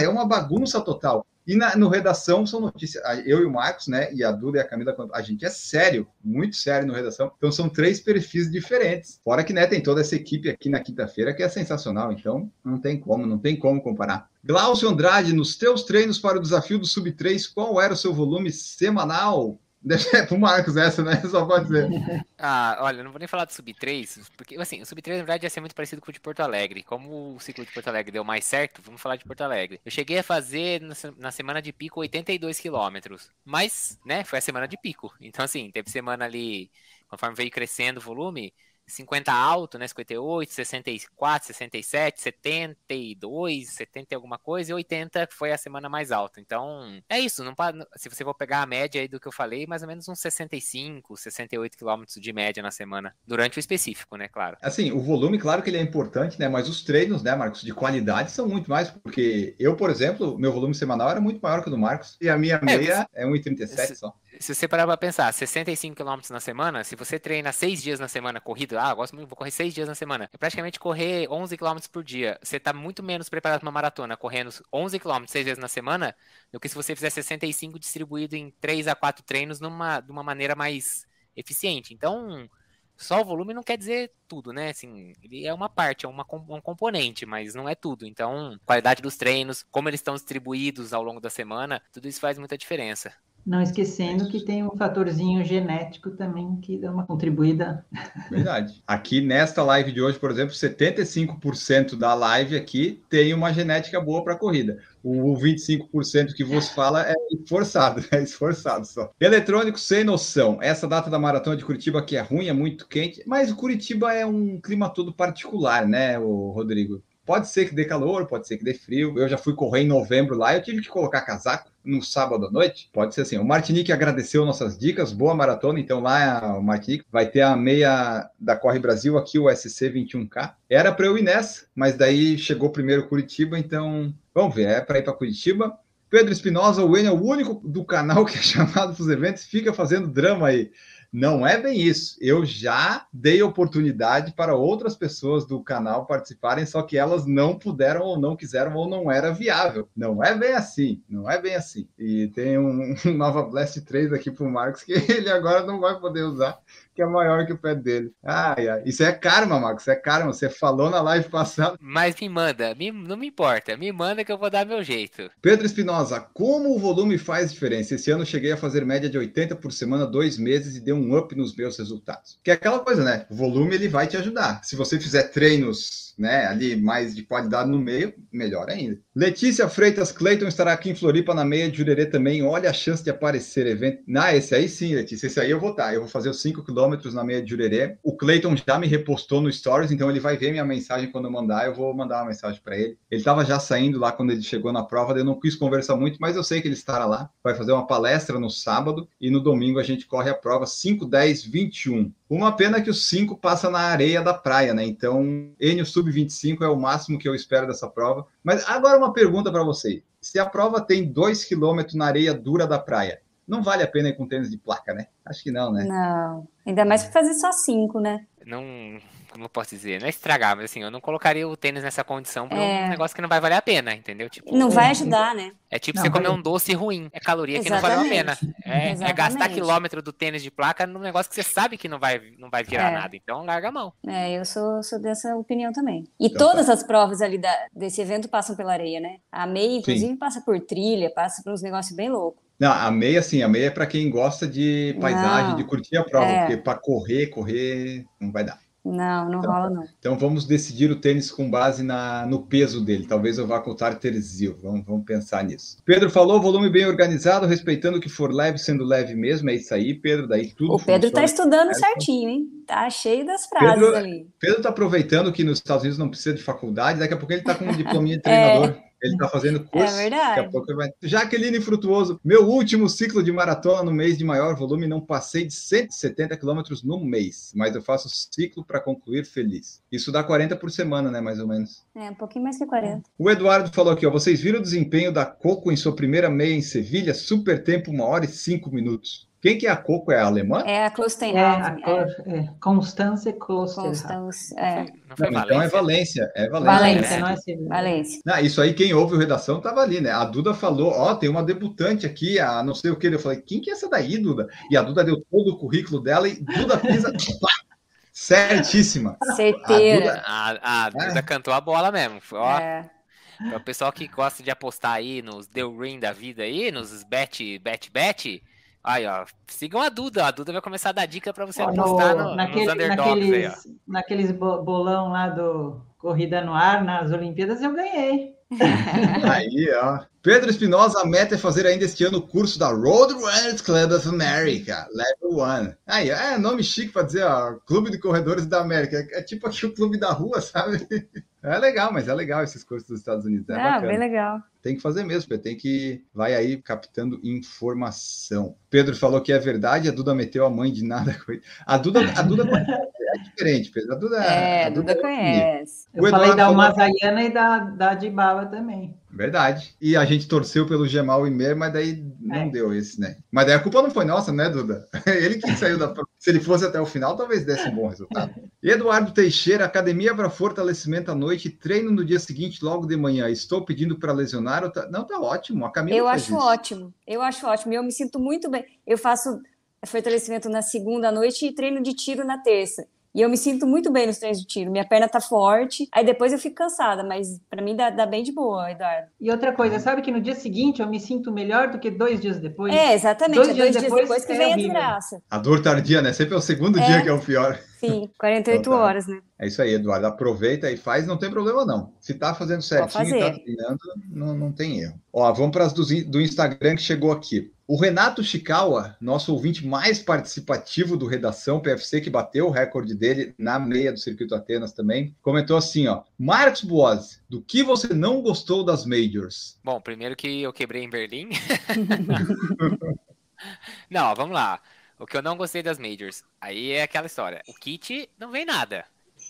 é uma bagunça total. E na, no redação são notícias. Eu e o Marcos, né? E a Duda e a Camila, a gente é sério, muito sério no redação. Então são três perfis diferentes. Fora que né, tem toda essa equipe aqui na quinta-feira que é sensacional. Então não tem como, não tem como comparar. Glaucio Andrade, nos teus treinos para o desafio do Sub 3, qual era o seu volume semanal? Deixa pro Marcos essa, né? Só pode dizer. Ah, olha, não vou nem falar do Sub-3, porque, assim, o Sub-3 na verdade ia ser muito parecido com o de Porto Alegre. Como o ciclo de Porto Alegre deu mais certo, vamos falar de Porto Alegre. Eu cheguei a fazer na semana de pico 82 quilômetros, mas, né, foi a semana de pico. Então, assim, teve semana ali, conforme veio crescendo o volume, 50 alto, né? 58, 64, 67, 72, 70 e alguma coisa, e 80 foi a semana mais alta. Então, é isso. Não, se você for pegar a média aí do que eu falei, mais ou menos uns 65, 68 quilômetros de média na semana, durante o específico, né? Claro. Assim, o volume, claro que ele é importante, né? Mas os treinos, né, Marcos, de qualidade são muito mais, porque eu, por exemplo, meu volume semanal era muito maior que o do Marcos, e a minha é, meia é, é 1,37 só. Se você parar pra pensar, 65 quilômetros na semana, se você treina seis dias na semana corrida, ah, gosto muito, vou correr seis dias na semana. É praticamente correr 11 km por dia. Você tá muito menos preparado para uma maratona, correndo 11 km seis vezes na semana, do que se você fizer 65 distribuído em 3 a 4 treinos numa, de uma maneira mais eficiente. Então, só o volume não quer dizer tudo, né? Assim, ele é uma parte, é uma, um componente, mas não é tudo. Então, qualidade dos treinos, como eles estão distribuídos ao longo da semana, tudo isso faz muita diferença. Não esquecendo que tem um fatorzinho genético também que dá uma contribuída. Verdade. Aqui nesta live de hoje, por exemplo, 75% da live aqui tem uma genética boa para corrida. O 25% que você fala é esforçado, é esforçado só. Eletrônico sem noção. Essa data da maratona de Curitiba que é ruim, é muito quente, mas Curitiba é um clima todo particular, né, o Rodrigo? Pode ser que dê calor, pode ser que dê frio. Eu já fui correr em novembro lá, eu tive que colocar casaco no sábado à noite. Pode ser assim. O Martinique agradeceu nossas dicas, boa maratona. Então lá o Martinique vai ter a meia da Corre Brasil aqui, o SC 21K. Era para eu ir nessa, mas daí chegou primeiro Curitiba, então vamos ver. É para ir para Curitiba. Pedro Espinosa, o Enio é o único do canal que é chamado para os eventos, fica fazendo drama aí. Não é bem isso. Eu já dei oportunidade para outras pessoas do canal participarem, só que elas não puderam ou não quiseram ou não era viável. Não é bem assim. Não é bem assim. E tem um, um Nova Blast 3 aqui para o Marcos que ele agora não vai poder usar que é maior que o pé dele. Ai, ai. Isso é karma, Marcos. Isso é karma. Você falou na live passada. Mas me manda, me, não me importa. Me manda que eu vou dar meu jeito. Pedro Espinosa, como o volume faz diferença? Esse ano eu cheguei a fazer média de 80 por semana, dois meses, e deu um up nos meus resultados. Que é aquela coisa, né? O volume ele vai te ajudar. Se você fizer treinos né, ali mais de qualidade no meio, melhor ainda. Letícia Freitas Clayton estará aqui em Floripa na meia de Jurerê também. Olha a chance de aparecer evento. Ah, esse aí sim, Letícia. Esse aí eu vou estar. Eu vou fazer os 5 quilômetros na meia de Jurerê. O Clayton já me repostou no Stories, então ele vai ver minha mensagem quando eu mandar. Eu vou mandar uma mensagem para ele. Ele estava já saindo lá quando ele chegou na prova, eu não quis conversar muito, mas eu sei que ele estará lá. Vai fazer uma palestra no sábado e no domingo a gente corre a prova 5, 10, 21. Uma pena que o 5 passa na areia da praia, né? Então, N sub-25 é o máximo que eu espero dessa prova. Mas agora uma pergunta para você. Se a prova tem 2 km na areia dura da praia, não vale a pena ir com tênis de placa, né? Acho que não, né? Não. Ainda mais para fazer só 5, né? Não como eu posso dizer, não é estragar, mas assim, eu não colocaria o tênis nessa condição pra É. um negócio que não vai valer a pena, entendeu? Tipo, Não vai ajudar, né? é tipo Não, você comer vai- um doce ruim, é caloria que não valeu a pena. Exatamente. É, é gastar Exatamente. quilômetro do tênis de placa num negócio que você sabe que não vai, não vai virar É. nada, então larga a mão. É, eu sou, sou dessa opinião também. E Então todas as provas ali da- desse evento passam pela areia, né? A meia, inclusive, passa por trilha, passa por uns negócios bem loucos. Não, a meia, assim, a meia é para quem gosta de paisagem, Não. de curtir a prova, É. porque para correr, correr, não vai dar. Não, não Então, rola, não. Então vamos decidir o tênis com base na, no peso dele. Talvez eu vá com o. Vamos, vamos pensar nisso. Pedro falou, volume bem organizado, respeitando o que for leve, sendo leve mesmo. É isso aí, Pedro. Daí tudo O Pedro tá funciona. estudando certinho, hein? Tá cheio das frases Pedro- ali. Pedro tá aproveitando que nos Estados Unidos não precisa de faculdade. Daqui a pouco ele tá com um diplominha de É. Ele tá fazendo curso. verdade. Daqui a pouco ele vai... Jaqueline Frutuoso. Meu último ciclo de maratona no mês de maior volume, não passei de 170 quilômetros no mês. Mas eu faço ciclo para concluir feliz. Isso dá 40 por semana, né? Mais ou menos. É, um pouquinho mais que 40. O Eduardo falou aqui, ó. Vocês viram o desempenho da Coco em sua primeira meia em Sevilha? Super tempo, uma hora e cinco minutos. Quem que é a Coco? É a alemã? É a É, a Klostenhausen. É, cor- é, Constance Kloster. Constance, é, Não Não, então é Valência? Valência. É Valência. Valência. não é Sevilha. Valência. Ah, isso aí, quem ouve o Redação tava ali, né? A Duda falou, ó, tem uma debutante aqui, a não sei o que. Eu falei, quem que é essa daí, Duda? E a Duda deu todo o currículo dela e Duda pisa certíssima. Certeira. A, a Duda cantou a bola mesmo. Foi, Ó, É. Para o pessoal que gosta de apostar aí nos The Ring da vida aí, nos bet, bet, bet, aí ó, sigam a Duda. A Duda vai começar a dar dica para você Ó, apostar no- no, naquele- nos underdogs aí, ó. naqueles, naqueles bo- bolão lá do Corrida no Ar, nas Olimpíadas, eu ganhei. Aí, ó. Pedro Espinosa, a meta é fazer ainda este ano o curso da Road Runners Club of America, Level 1. Aí, é nome chique para dizer, ó, Clube de Corredores da América. É, é tipo aqui o clube da rua, sabe? É legal, mas é legal esses cursos dos Estados Unidos. É Ah, bacana. bem legal. Tem que fazer mesmo, Pedro. Tem que. Vai aí captando informação. Pedro falou que é verdade, a Duda meteu a mãe de nada. A Duda, a Duda é diferente, Pedro. A Duda, É, a Duda é outro nível. conhece. Eu O falei da falou- Umazaiana e da, da Dibala também. Verdade. E a gente torceu pelo Gemal Imer, mas daí não É. deu esse, né? Mas daí a culpa não foi nossa, né, Duda? Ele que saiu da. Se ele fosse até o final, talvez desse um bom resultado. Eduardo Teixeira, academia para fortalecimento à noite, treino no dia seguinte, logo de manhã. Estou pedindo para lesionar. ou tá- Não, tá ótimo. A Camila Eu acho isso. ótimo. Eu acho ótimo. E eu me sinto muito bem. Eu faço fortalecimento na segunda noite e treino de tiro na terça. E eu me sinto muito bem nos treinos de tiro. Minha perna tá forte. Aí depois eu fico cansada, mas pra mim dá, dá bem de boa, Eduardo. E outra coisa, sabe que no dia seguinte eu me sinto melhor do que dois dias depois? É, exatamente. Dois é dias dois dias depois depois que é vem a horrível. desgraça. A dor tardia, né? Sempre é o segundo dia que é o pior. Sim, 48 Então tá. horas, né? É isso aí, Eduardo. Aproveita e faz, não tem problema não. Se tá fazendo certinho, tá treinando, não, não tem erro. Ó, vamos para as do, do Instagram que chegou aqui. O Renato Chikawa, nosso ouvinte mais participativo do Redação PFC, que bateu o recorde dele na meia do Circuito Atenas também, comentou assim, ó. Marcos Boas, do que você não gostou das Majors? Bom, primeiro que eu quebrei em Berlim. não, vamos lá. O que eu não gostei das Majors, aí é aquela história. O kit não vem nada.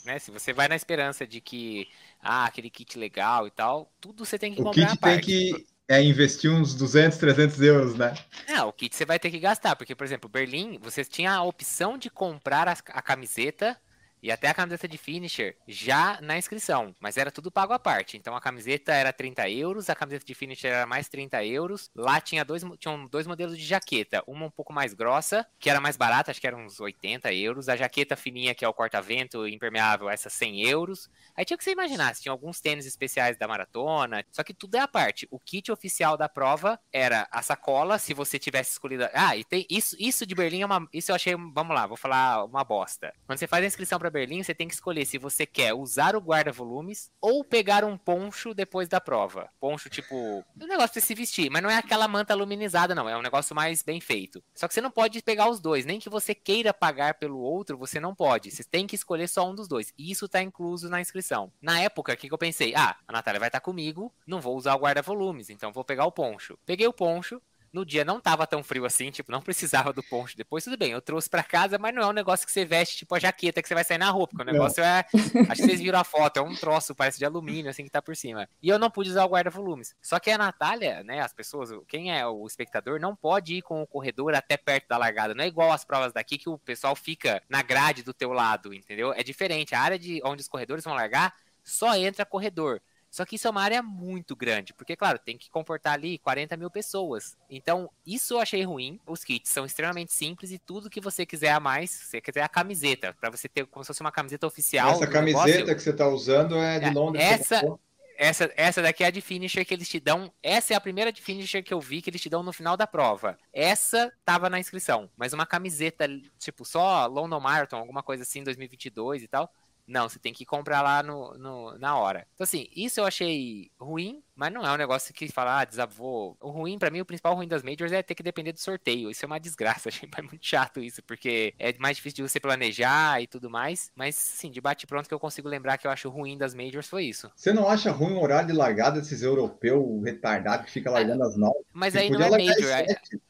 Né? Se você vai na esperança de que, ah, aquele kit legal e tal, tudo você tem que O comprar kit tem que é, investir uns 200, 300 euros, né? Não, o kit você vai ter que gastar, porque, por exemplo, Berlim, você tinha a opção de comprar a, a camiseta e até a camiseta de finisher já na inscrição, mas era tudo pago à parte. Então a camiseta era 30 euros, a camiseta de finisher era mais 30 euros. Lá tinha dois, tinham dois modelos de jaqueta, uma um pouco mais grossa, que era mais barata, acho que era uns 80 euros. A jaqueta fininha, que é o corta-vento impermeável, essa 100 euros. Aí tinha que você imaginasse, tinha alguns tênis especiais da maratona, só que tudo é à parte. O kit oficial da prova era a sacola, se você tivesse escolhido. Ah, e tem isso, isso de Berlim é uma. Isso eu achei. Vamos lá, vou falar uma bosta. Quando você faz a inscrição para Berlim, você tem que escolher se você quer usar o guarda-volumes ou pegar um poncho depois da prova. Poncho, tipo, um negócio pra se vestir, mas não é aquela manta aluminizada, não. É um negócio mais bem feito. Só que você não pode pegar os dois, nem que você queira pagar pelo outro, você não pode. Você tem que escolher só um dos dois. E isso tá incluso na inscrição. Na época, o que, que eu pensei? Ah, a Natália vai estar comigo, não vou usar o guarda-volumes, então vou pegar o poncho. Peguei o poncho, No dia não tava tão frio assim, tipo, não precisava do poncho. Depois tudo bem, eu trouxe para casa, mas não é um negócio que você veste, tipo, a jaqueta que você vai sair na roupa, porque o negócio não. é. Acho que vocês viram a foto, é um troço, parece de alumínio, assim, que tá por cima. E eu não pude usar o guarda-volumes. Só que a Natália, né, as pessoas, quem é o espectador, não pode ir com o corredor até perto da largada. Não é igual as provas daqui que o pessoal fica na grade do teu lado, entendeu? É diferente. A área de onde os corredores vão largar só entra corredor. Só que isso é uma área muito grande, porque, claro, tem que comportar ali 40 mil pessoas. Então, isso eu achei ruim. Os kits são extremamente simples e tudo que você quiser a mais, você quiser a camiseta, para você ter como se fosse uma camiseta oficial. Essa camiseta negócio. que você está usando é de é, Londres. Essa, essa, essa daqui é a de finisher que eles te dão. Essa é a primeira de finisher que eu vi que eles te dão no final da prova. Essa tava na inscrição, mas uma camiseta, tipo, só London Marathon, alguma coisa assim, 2022 e tal. Não, você tem que comprar lá no, no, na hora. Então, assim, isso eu achei ruim, mas não é um negócio que fala, ah, desavou. O ruim, para mim, o principal ruim das Majors é ter que depender do sorteio. Isso é uma desgraça, achei muito chato isso, porque é mais difícil de você planejar e tudo mais. Mas, sim, de bate-pronto que eu consigo lembrar que eu acho ruim das Majors foi isso. Você não acha ruim o horário de largada desses europeus retardados que fica largando é, as nove? Mas aí não é Major. Aí,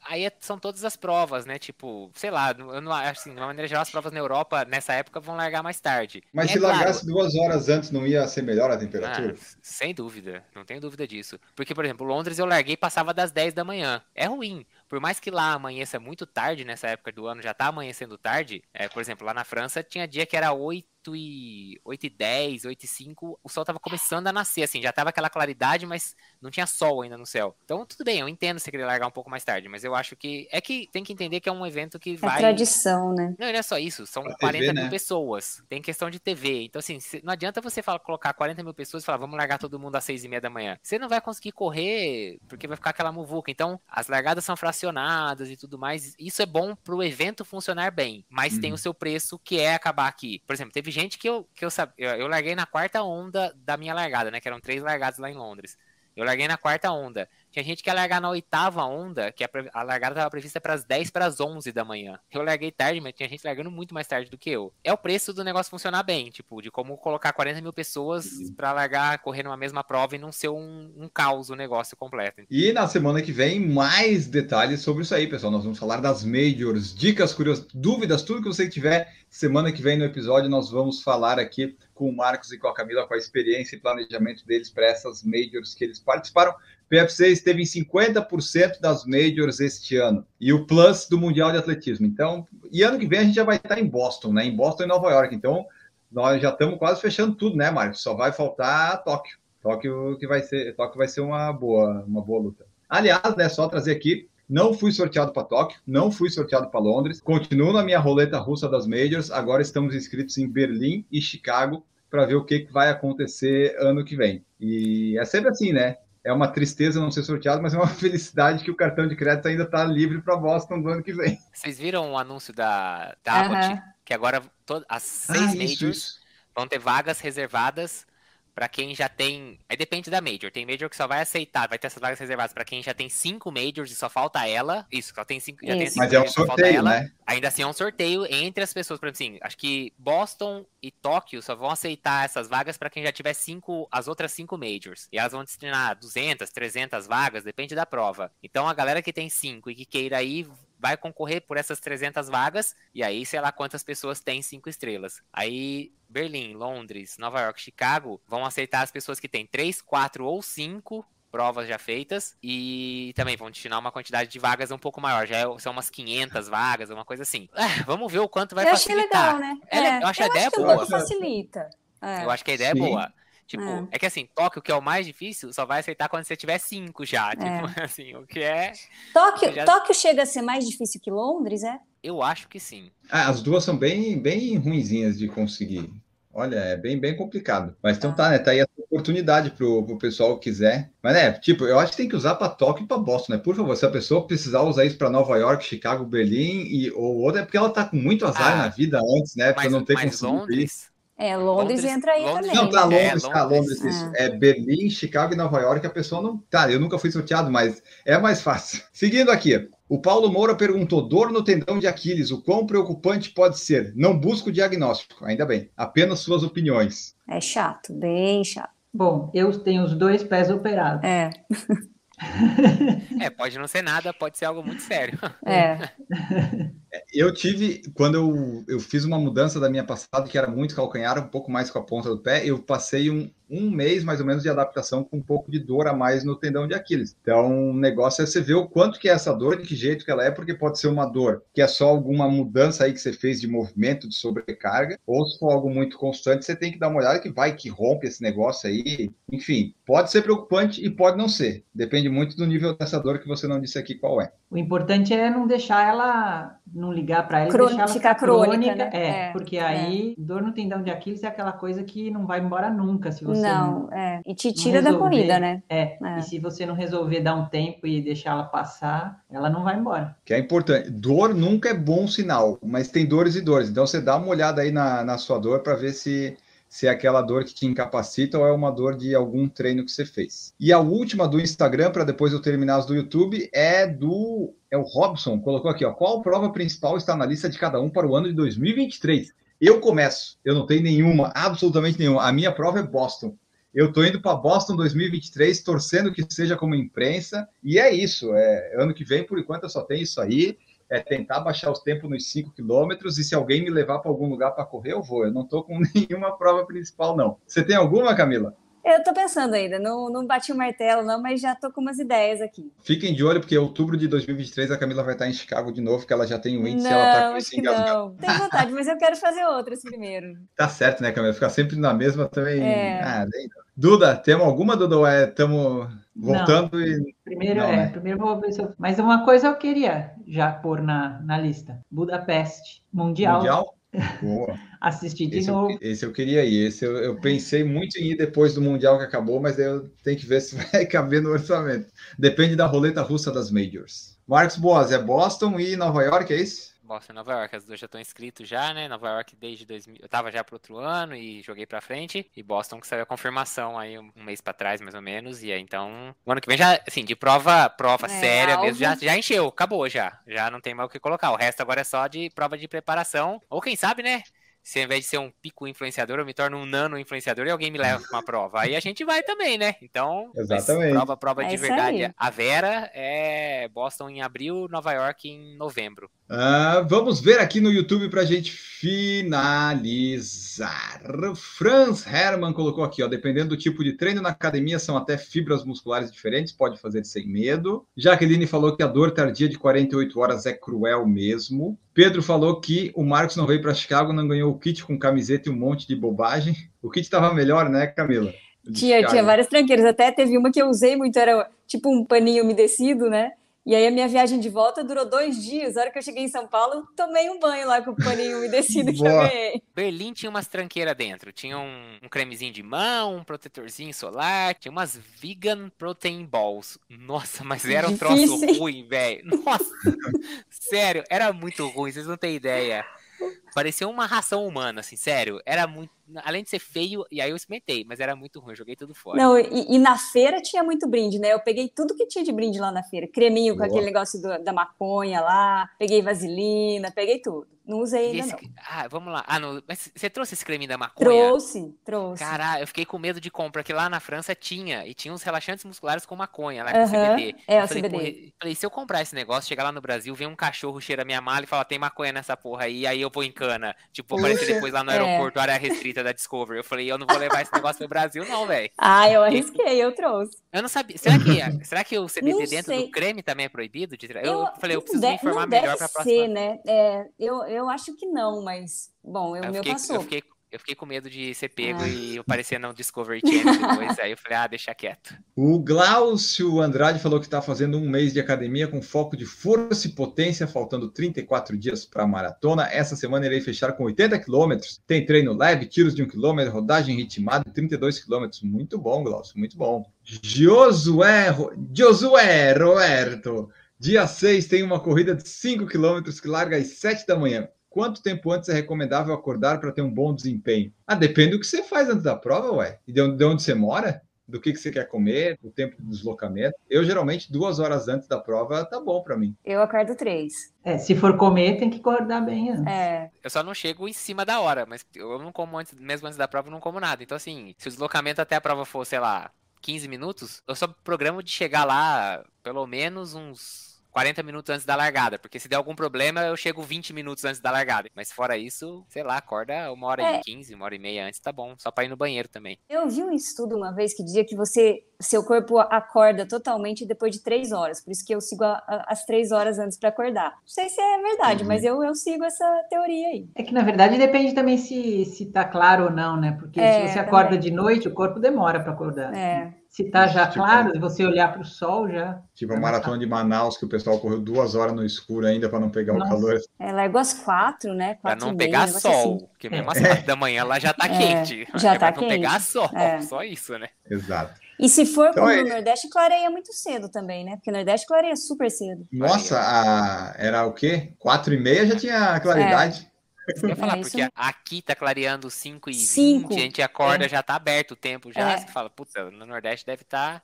aí, é, são todas as provas, né? Tipo, sei lá, eu não assim, de uma maneira geral, as provas na Europa, nessa época, vão largar mais tarde. Mas é se claro, largasse duas horas antes, não ia ser melhor a temperatura? Ah, sem dúvida, não tenho dúvida dúvida disso. Porque, por exemplo, Londres eu larguei e passava das 10 da manhã. É ruim. Por mais que lá amanheça muito tarde, nessa época do ano já tá amanhecendo tarde. É, por exemplo, lá na França tinha dia que era 8 8 e, 8 e 10, 8 e 5, o sol tava começando a nascer, assim, já tava aquela claridade, mas não tinha sol ainda no céu. Então, tudo bem, eu entendo você querer largar um pouco mais tarde, mas eu acho que, é que tem que entender que é um evento que é vai... É tradição, né? Não, não é só isso, são pra 40 TV, mil né? pessoas, tem questão de TV, então assim, não adianta você falar, colocar 40 mil pessoas e falar, vamos largar todo mundo às 6 e meia da manhã. Você não vai conseguir correr, porque vai ficar aquela muvuca, então as largadas são fracionadas e tudo mais, isso é bom pro evento funcionar bem, mas uhum. tem o seu preço que é acabar aqui. Por exemplo, teve gente que eu, que eu sabia. Eu, eu larguei na quarta onda da minha largada, né? Que eram três largadas lá em Londres. Eu larguei na quarta onda. Tinha gente que ia largar na oitava onda, que a, a largada estava prevista para as 10 para as 11 da manhã. Eu larguei tarde, mas tinha gente largando muito mais tarde do que eu. É o preço do negócio funcionar bem, tipo, de como colocar 40 mil pessoas para largar, correr numa mesma prova e não ser um, um caos o negócio completo. E na semana que vem, mais detalhes sobre isso aí, pessoal. Nós vamos falar das majors, dicas, curiosas, dúvidas, tudo que você tiver. Semana que vem no episódio, nós vamos falar aqui com o Marcos e com a Camila, com a experiência e planejamento deles para essas majors que eles participaram. PFC esteve em 50% das majors este ano. E o plus do Mundial de Atletismo. Então, e ano que vem a gente já vai estar em Boston, né? Em Boston e Nova York. Então, nós já estamos quase fechando tudo, né, Marcos? Só vai faltar Tóquio. Tóquio que vai ser, Tóquio vai ser uma boa, uma boa luta. Aliás, né, só trazer aqui, não fui sorteado para Tóquio, não fui sorteado para Londres. Continuo na minha roleta russa das majors. Agora estamos inscritos em Berlim e Chicago para ver o que vai acontecer ano que vem. E é sempre assim, né? É uma tristeza não ser sorteado, mas é uma felicidade que o cartão de crédito ainda está livre para Boston no ano que vem. Vocês viram o anúncio da, da Abbott? Que agora as seis ah, majors isso, isso. vão ter vagas reservadas para quem já tem. Aí depende da Major. Tem Major que só vai aceitar, vai ter essas vagas reservadas para quem já tem cinco Majors e só falta ela. Isso, só tem cinco. Já tem cinco Mas é um sorteio, né? Ainda assim é um sorteio entre as pessoas. Por exemplo, assim, acho que Boston e Tóquio só vão aceitar essas vagas para quem já tiver cinco, as outras cinco Majors. E elas vão destinar 200, 300 vagas, depende da prova. Então a galera que tem cinco e que queira ir vai concorrer por essas 300 vagas, e aí sei lá quantas pessoas têm cinco estrelas. Aí Berlim, Londres, Nova York, Chicago vão aceitar as pessoas que têm 3, 4 ou 5 provas já feitas e também vão destinar uma quantidade de vagas um pouco maior, já é, são umas 500 vagas, uma coisa assim. É, vamos ver o quanto vai eu facilitar. Achei legal, né? É, é, eu acho a ideia boa. facilita. É. Eu acho que a ideia é Sim. é boa. Tipo, é. é. que assim, Tóquio, que é o mais difícil, só vai aceitar quando você tiver cinco já. É. Tipo, assim, o que é. Tóquio, já... Tóquio chega a ser mais difícil que Londres, é? Eu acho que sim. Ah, as duas são bem, bem ruinzinhas de conseguir. Olha, é bem, bem complicado. Mas então tá, né? Tá aí a oportunidade pro, pro pessoal que quiser. Mas, né, tipo, eu acho que tem que usar para Tóquio e para Boston, né? Por favor, se a pessoa precisar usar isso para Nova York, Chicago, Berlim e ou outra, é porque ela tá com muito azar ah, na vida antes, né? Para não ter conseguido Londres, é, Londres, Londres entra aí Londres, também. Não, tá, Londres, é, tá, Londres, isso. É. é Berlim, Chicago e Nova York, a pessoa não. Tá, eu nunca fui sorteado, mas é mais fácil. Seguindo aqui, o Paulo Moura perguntou: dor no tendão de Aquiles, o quão preocupante pode ser? Não busco diagnóstico, ainda bem, apenas suas opiniões. É chato, bem chato. Bom, eu tenho os dois pés operados. É. É, pode não ser nada, pode ser algo muito sério. É. Eu tive, quando eu, eu fiz uma mudança da minha passada, que era muito calcanhar, um pouco mais com a ponta do pé, eu passei um, um mês mais ou menos de adaptação com um pouco de dor a mais no tendão de Aquiles. Então, o negócio é você ver o quanto que é essa dor, de que jeito que ela é, porque pode ser uma dor que é só alguma mudança aí que você fez de movimento, de sobrecarga, ou se for algo muito constante, você tem que dar uma olhada que vai, que rompe esse negócio aí. Enfim, pode ser preocupante e pode não ser. Depende muito do nível dessa dor que você não disse aqui qual é. O importante é não deixar ela, não ligar para ela, Crônica- deixar ela ficar crônica, né? É, É, porque aí dor no tendão de Aquiles é aquela coisa que não vai embora nunca se você Não, é. E te não tira da corrida, né? É, É. e se você não resolver dar um tempo e deixar ela passar, ela não vai embora. Que é importante. Dor nunca é bom sinal, mas tem dores e dores. Então você dá uma olhada aí na, na sua dor para ver se, se é aquela dor que te incapacita ou é uma dor de algum treino que você fez. E a última do Instagram, para depois eu terminar as do YouTube, é do. É o Robson, colocou aqui, ó. Qual prova principal está na lista de cada um para o ano de 2023? Eu começo, eu não tenho nenhuma, absolutamente nenhuma. A minha prova é Boston. Eu tô indo para Boston 2023, torcendo que seja como imprensa, e é isso. É, ano que vem, por enquanto, eu só tenho isso aí. É tentar baixar os tempos nos 5 quilômetros, e se alguém me levar para algum lugar para correr, eu vou. Eu não tô com nenhuma prova principal, não. Você tem alguma, Camila? Eu tô pensando ainda, não, não bati o martelo, não, mas já tô com umas ideias aqui. Fiquem de olho, porque em outubro de 2023 a Camila vai estar em Chicago de novo, porque ela já tem um índice, não, ela tá com esse que não. Tenho vontade, mas eu quero fazer outras primeiro. Tá certo, né, Camila? Ficar sempre na mesma também. É. Ah, daí não. Duda, temos alguma, Duda? Ou é, estamos voltando e. Primeiro, Não, é, né? primeiro vou ver se eu... Mas uma coisa eu queria já pôr na, na lista. Budapeste, Mundial, Mundial? Boa. assistir de Esse eu, novo. esse eu queria ir. Esse eu, eu pensei muito em ir depois do Mundial que acabou, mas daí eu tenho que ver se vai caber no orçamento. Depende da roleta russa das Majors. Marcos Boas, é Boston e Nova York, é isso? Boston e Nova York, as duas já estão inscritos já, né? Nova York desde 2000, eu tava já pro outro ano e joguei pra frente. E Boston que saiu a confirmação aí um, mês pra trás, mais ou menos. E aí então, o ano que vem já, assim, de prova, prova É, séria alvo. mesmo, já, já encheu, acabou já. Já não tem mais o que colocar. O resto agora é só de prova de preparação. Ou quem sabe, né? Se ao invés de ser um pico influenciador, eu me torno um nano influenciador e alguém me leva pra uma prova. Aí a gente vai também, né? Então, prova, prova É de verdade. aí. A Vera é Boston em abril, Nova York em novembro. Ah, vamos ver aqui no YouTube para a gente finalizar. Franz Hermann colocou aqui, ó, dependendo do tipo de treino na academia, são até fibras musculares diferentes, pode fazer sem medo. Jaqueline falou que a dor tardia de 48 horas é cruel mesmo. Pedro falou que o Marcos não veio para Chicago, não ganhou o kit com camiseta e um monte de bobagem. O kit estava melhor, né, Camila? Tinha, tinha várias tranqueiras, até teve uma que eu usei muito, era tipo um paninho umedecido, né? E aí a minha viagem de volta durou dois dias. A hora que eu cheguei em São Paulo, eu tomei um banho lá com o paninho umedecido que eu ganhei. Berlim tinha umas tranqueiras dentro. Tinha um, um cremezinho de mão, um protetorzinho solar, tinha umas vegan protein balls. Nossa, mas era um troço Difícil. ruim, velho. Nossa, sério, era muito ruim, vocês não têm ideia. Parecia uma ração humana, assim, sério. Era muito. Além de ser feio, e aí eu experimentei, mas era muito ruim, joguei tudo fora. Não, e, e na feira tinha muito brinde, né? Eu peguei tudo que tinha de brinde lá na feira. Creminho com Boa. aquele negócio do- da maconha lá, peguei vaselina, peguei tudo. Não usei ainda, esse- não. Ah, vamos lá. Ah, não, mas você trouxe esse creme da maconha? Trouxe, trouxe. Caralho, eu fiquei com medo de compra, que lá na França tinha, e tinha uns relaxantes musculares com maconha, lá com Aham, CBD. é, eu o falei, CBD. falei, se eu comprar esse negócio, chegar lá no Brasil, ver um cachorro cheira minha mala e falar, tem maconha nessa porra aí, aí eu vou em cana. Tipo, aparecer Puxa, depois lá no é. aeroporto, área restrita da Discovery. Eu falei, eu não vou levar esse negócio pro Brasil, não, velho. Ah, eu arrisquei, eu trouxe. Eu não sabia. Será que, será que o CBD Não dentro sei. do creme também é proibido? de tra- Eu, falei, eu preciso de- me informar melhor pra ser, próxima. né? É, eu, eu acho que não, mas, bom, eu, Eu meu fiquei, passou. eu, fiquei, eu fiquei com medo de ser pego Ah. e aparecer no Discovery Channel depois. aí eu falei, ah, deixa quieto. O Glaucio Andrade falou que está fazendo um mês de academia com foco de força e potência, faltando 34 dias para a maratona. Essa semana irei fechar com 80 quilômetros. Tem treino leve, tiros de 1 quilômetro, rodagem ritmada e 32 quilômetros. Muito bom, Glaucio, muito bom. Josué, Josué Roberto. Dia 6 tem uma corrida de 5 quilômetros que larga às 7 da manhã. Quanto tempo antes é recomendável acordar para ter um bom desempenho? Ah, depende do que você faz antes da prova, ué. E de onde, de onde você mora? Do que, que você quer comer, o tempo de deslocamento. Eu, geralmente, duas horas antes da prova, tá bom para mim. Eu acordo três. É, se for comer, tem que acordar bem antes. É, Eu só não chego em cima da hora, mas eu não como antes, mesmo antes da prova, eu não como nada. Então, assim, se o deslocamento até a prova for, sei lá, 15 minutos, eu só programo de chegar lá pelo menos uns 40 minutos antes da largada, porque se der algum problema, eu chego 20 minutos antes da largada. Mas fora isso, sei lá, acorda uma hora É. e 15, uma hora e meia antes, tá bom. Só pra ir no banheiro também. Eu vi um estudo uma vez que dizia que você, seu corpo acorda totalmente depois de três horas. Por isso que eu sigo a- a- as três horas antes para acordar. Não sei se é verdade, Uhum. mas eu, eu sigo essa teoria aí. É que, na verdade, depende também se, se tá claro ou não, né? Porque É, se você acorda também. de noite, o corpo demora para acordar. É. Se tá já Tipo- claro, se você olhar para o sol, já. Tipo a maratona de Manaus, que o pessoal correu duas horas no escuro ainda para não pegar o Nossa. calor. É, largou às quatro, né? Pra Quatro não meia, pegar sol. assim. Porque mesmo às 4 da manhã lá já tá É, quente. já É tá pra não pegar quente. sol. É. Só isso, né? Exato. E se for Então como é- no Nordeste, clareia muito cedo também, né? Porque no Nordeste clareia super cedo. Nossa, a- era o quê? Quatro e meia já tinha claridade. Eu ia falar, É, isso porque aqui tá clareando 5 e 20, Cinco. a gente acorda, É. já tá aberto o tempo já. É. Você fala, puta, no Nordeste deve tá.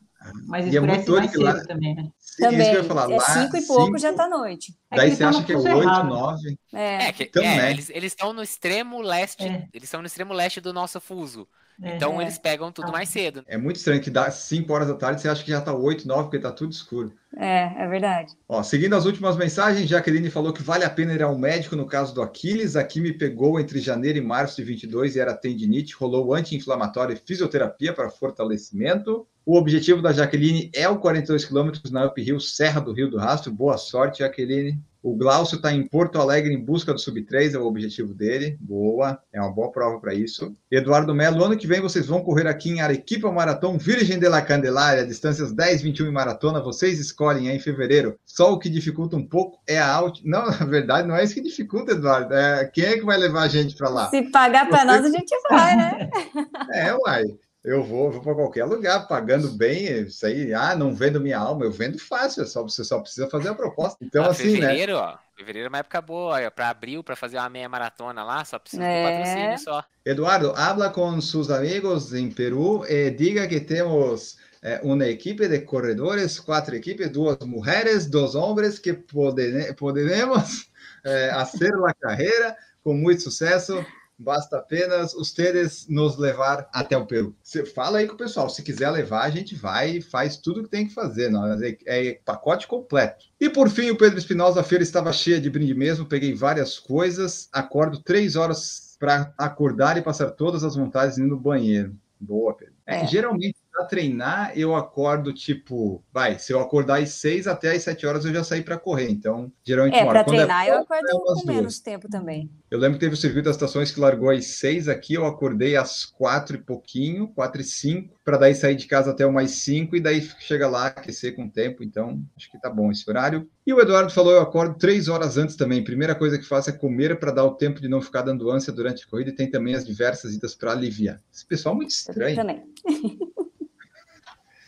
Mas E é muito doido que lá- também, né? Isso que eu Também. ia falar. é lá, cinco e pouco cinco, já tá noite. É Daí você tão acha que é fuso oito, errado. nove. É. É, que, Então, é, né? eles eles estão no extremo leste. É. Eles estão no extremo leste do nosso fuso. Então É. eles pegam tudo Ah. mais cedo. É muito estranho que dá 5 horas da tarde, você acha que já tá 8, 9, porque tá tudo escuro. É, é verdade. Ó, seguindo as últimas mensagens, Jaqueline falou que vale a pena ir ao médico no caso do Aquiles. Aqui me pegou entre janeiro e março de 22 e era tendinite, rolou anti-inflamatório e fisioterapia para fortalecimento. O objetivo da Jaqueline é o 42 quilômetros na Up Hill, Serra do Rio do Rastro. Boa sorte, Jaqueline. O Glaucio está em Porto Alegre em busca do Sub-3, é o objetivo dele. Boa, é uma boa prova para isso. Eduardo Melo, ano que vem vocês vão correr aqui em Arequipa Maratão Virgem de la Candelária, distâncias 10, 21 e maratona. Vocês escolhem é em fevereiro. Só o que dificulta um pouco é a alt... Não, na verdade, não é isso que dificulta, Eduardo. É quem é que vai levar a gente para lá? Se pagar para nós, a gente vai, né? É, uai. Eu vou, vou para qualquer lugar, pagando bem, isso aí. Ah, não vendo minha alma, eu vendo fácil, é só, você só precisa fazer a proposta. Então, Ah, assim, né? fevereiro, ó. Fevereiro é uma época boa, ó, pra abril, pra fazer uma meia maratona lá, só precisa É. do patrocínio só. Eduardo, habla com sus amigos em Peru e diga que temos eh, uma equipe de corredores, quatro equipes, duas mulheres, dois homens que pode, poderemos eh, fazer a carreira com muito sucesso. Basta apenas vocês nos levar até o Peru. Você fala aí com o pessoal. Se quiser levar, a gente vai e faz tudo que tem que fazer. Não, é, é pacote completo. E por fim, o Pedro Espinosa, a feira estava cheia de brinde mesmo. Peguei várias coisas. Acordo três horas para acordar e passar todas as vontades indo no banheiro. Boa, Pedro. É, É. Geralmente, para treinar, eu acordo tipo, vai, se eu acordar às seis até às sete horas, eu já saí para correr. Então, geralmente, É, para Quando treinar eu folga, acordo é com duas. menos tempo também. Eu lembro que teve o circuito das estações que largou às seis aqui, eu acordei às quatro e pouquinho, quatro e cinco, para daí sair de casa até umas cinco e daí chega lá aquecer com o tempo. Então, acho que tá bom esse horário. E o Eduardo falou, eu acordo três horas antes também. Primeira coisa que faço é comer para dar o tempo de não ficar dando ânsia durante a corrida e tem também as diversas idas para aliviar. Esse pessoal é muito estranho. Também.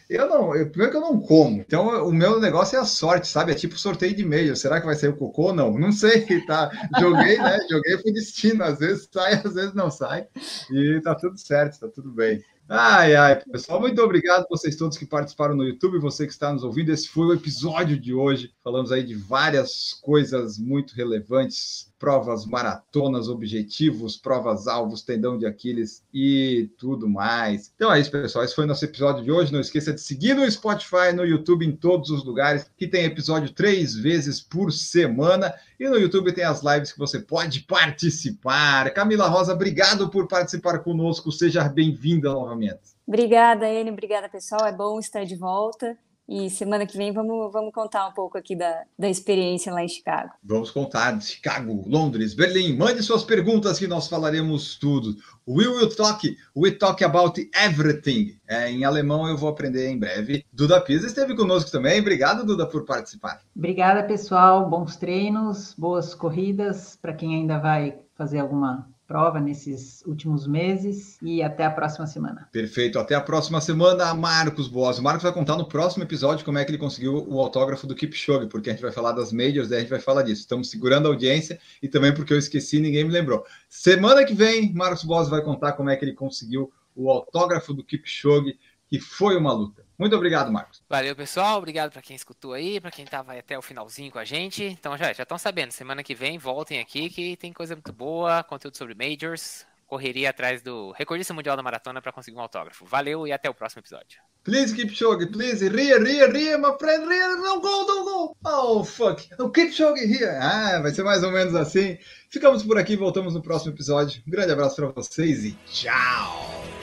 Eu não, eu, primeiro que eu não como. Então, o meu negócio é a sorte, sabe? É tipo sorteio de e-mail. Será que vai sair o cocô não? Não sei, tá? Joguei, né? Joguei por destino. Às vezes sai, às vezes não sai. E tá tudo certo, tá tudo bem. Ai, ai, pessoal, muito obrigado vocês todos que participaram no YouTube, você que está nos ouvindo. Esse foi o episódio de hoje. Falamos aí de várias coisas muito relevantes, provas maratonas, objetivos, provas alvos, tendão de Aquiles e tudo mais. Então é isso, pessoal. Esse foi nosso episódio de hoje. Não esqueça de seguir no Spotify, no YouTube, em todos os lugares, que tem episódio três vezes por semana. E no YouTube tem as lives que você pode participar. Camila Rosa, obrigado por participar conosco. Seja bem-vinda novamente. Obrigada, Anne. Obrigada, pessoal. É bom estar de volta. E semana que vem vamos, vamos contar um pouco aqui da, da experiência lá em Chicago. Vamos contar de Chicago, Londres, Berlim. Mande suas perguntas que nós falaremos tudo. We will talk, we talk about everything. É, em alemão eu vou aprender em breve. Duda Pisa esteve conosco também. Obrigado, Duda, por participar. Obrigada, pessoal. Bons treinos, boas corridas para quem ainda vai fazer alguma prova nesses últimos meses e até a próxima semana. Perfeito. Até a próxima semana, Marcos Boas. O Marcos vai contar no próximo episódio como é que ele conseguiu o autógrafo do Kipchoge, porque a gente vai falar das majors, daí a gente vai falar disso. Estamos segurando a audiência e também porque eu esqueci, ninguém me lembrou. Semana que vem, Marcos Boas vai contar como é que ele conseguiu o autógrafo do Kipchoge, que foi uma luta. Muito obrigado, Marcos. Valeu, pessoal. Obrigado pra quem escutou aí, pra quem tava até o finalzinho com a gente. Então já já estão sabendo, semana que vem voltem aqui que tem coisa muito boa, conteúdo sobre majors, correria atrás do recordista mundial da maratona para conseguir um autógrafo. Valeu e até o próximo episódio. Please, Kipchoge, please. Ria, ria, ria, my friend, ria. Não go, não go. Oh, fuck. O Kipchoge here. Ah, vai ser mais ou menos assim. Ficamos por aqui, voltamos no próximo episódio. Um grande abraço para vocês e tchau.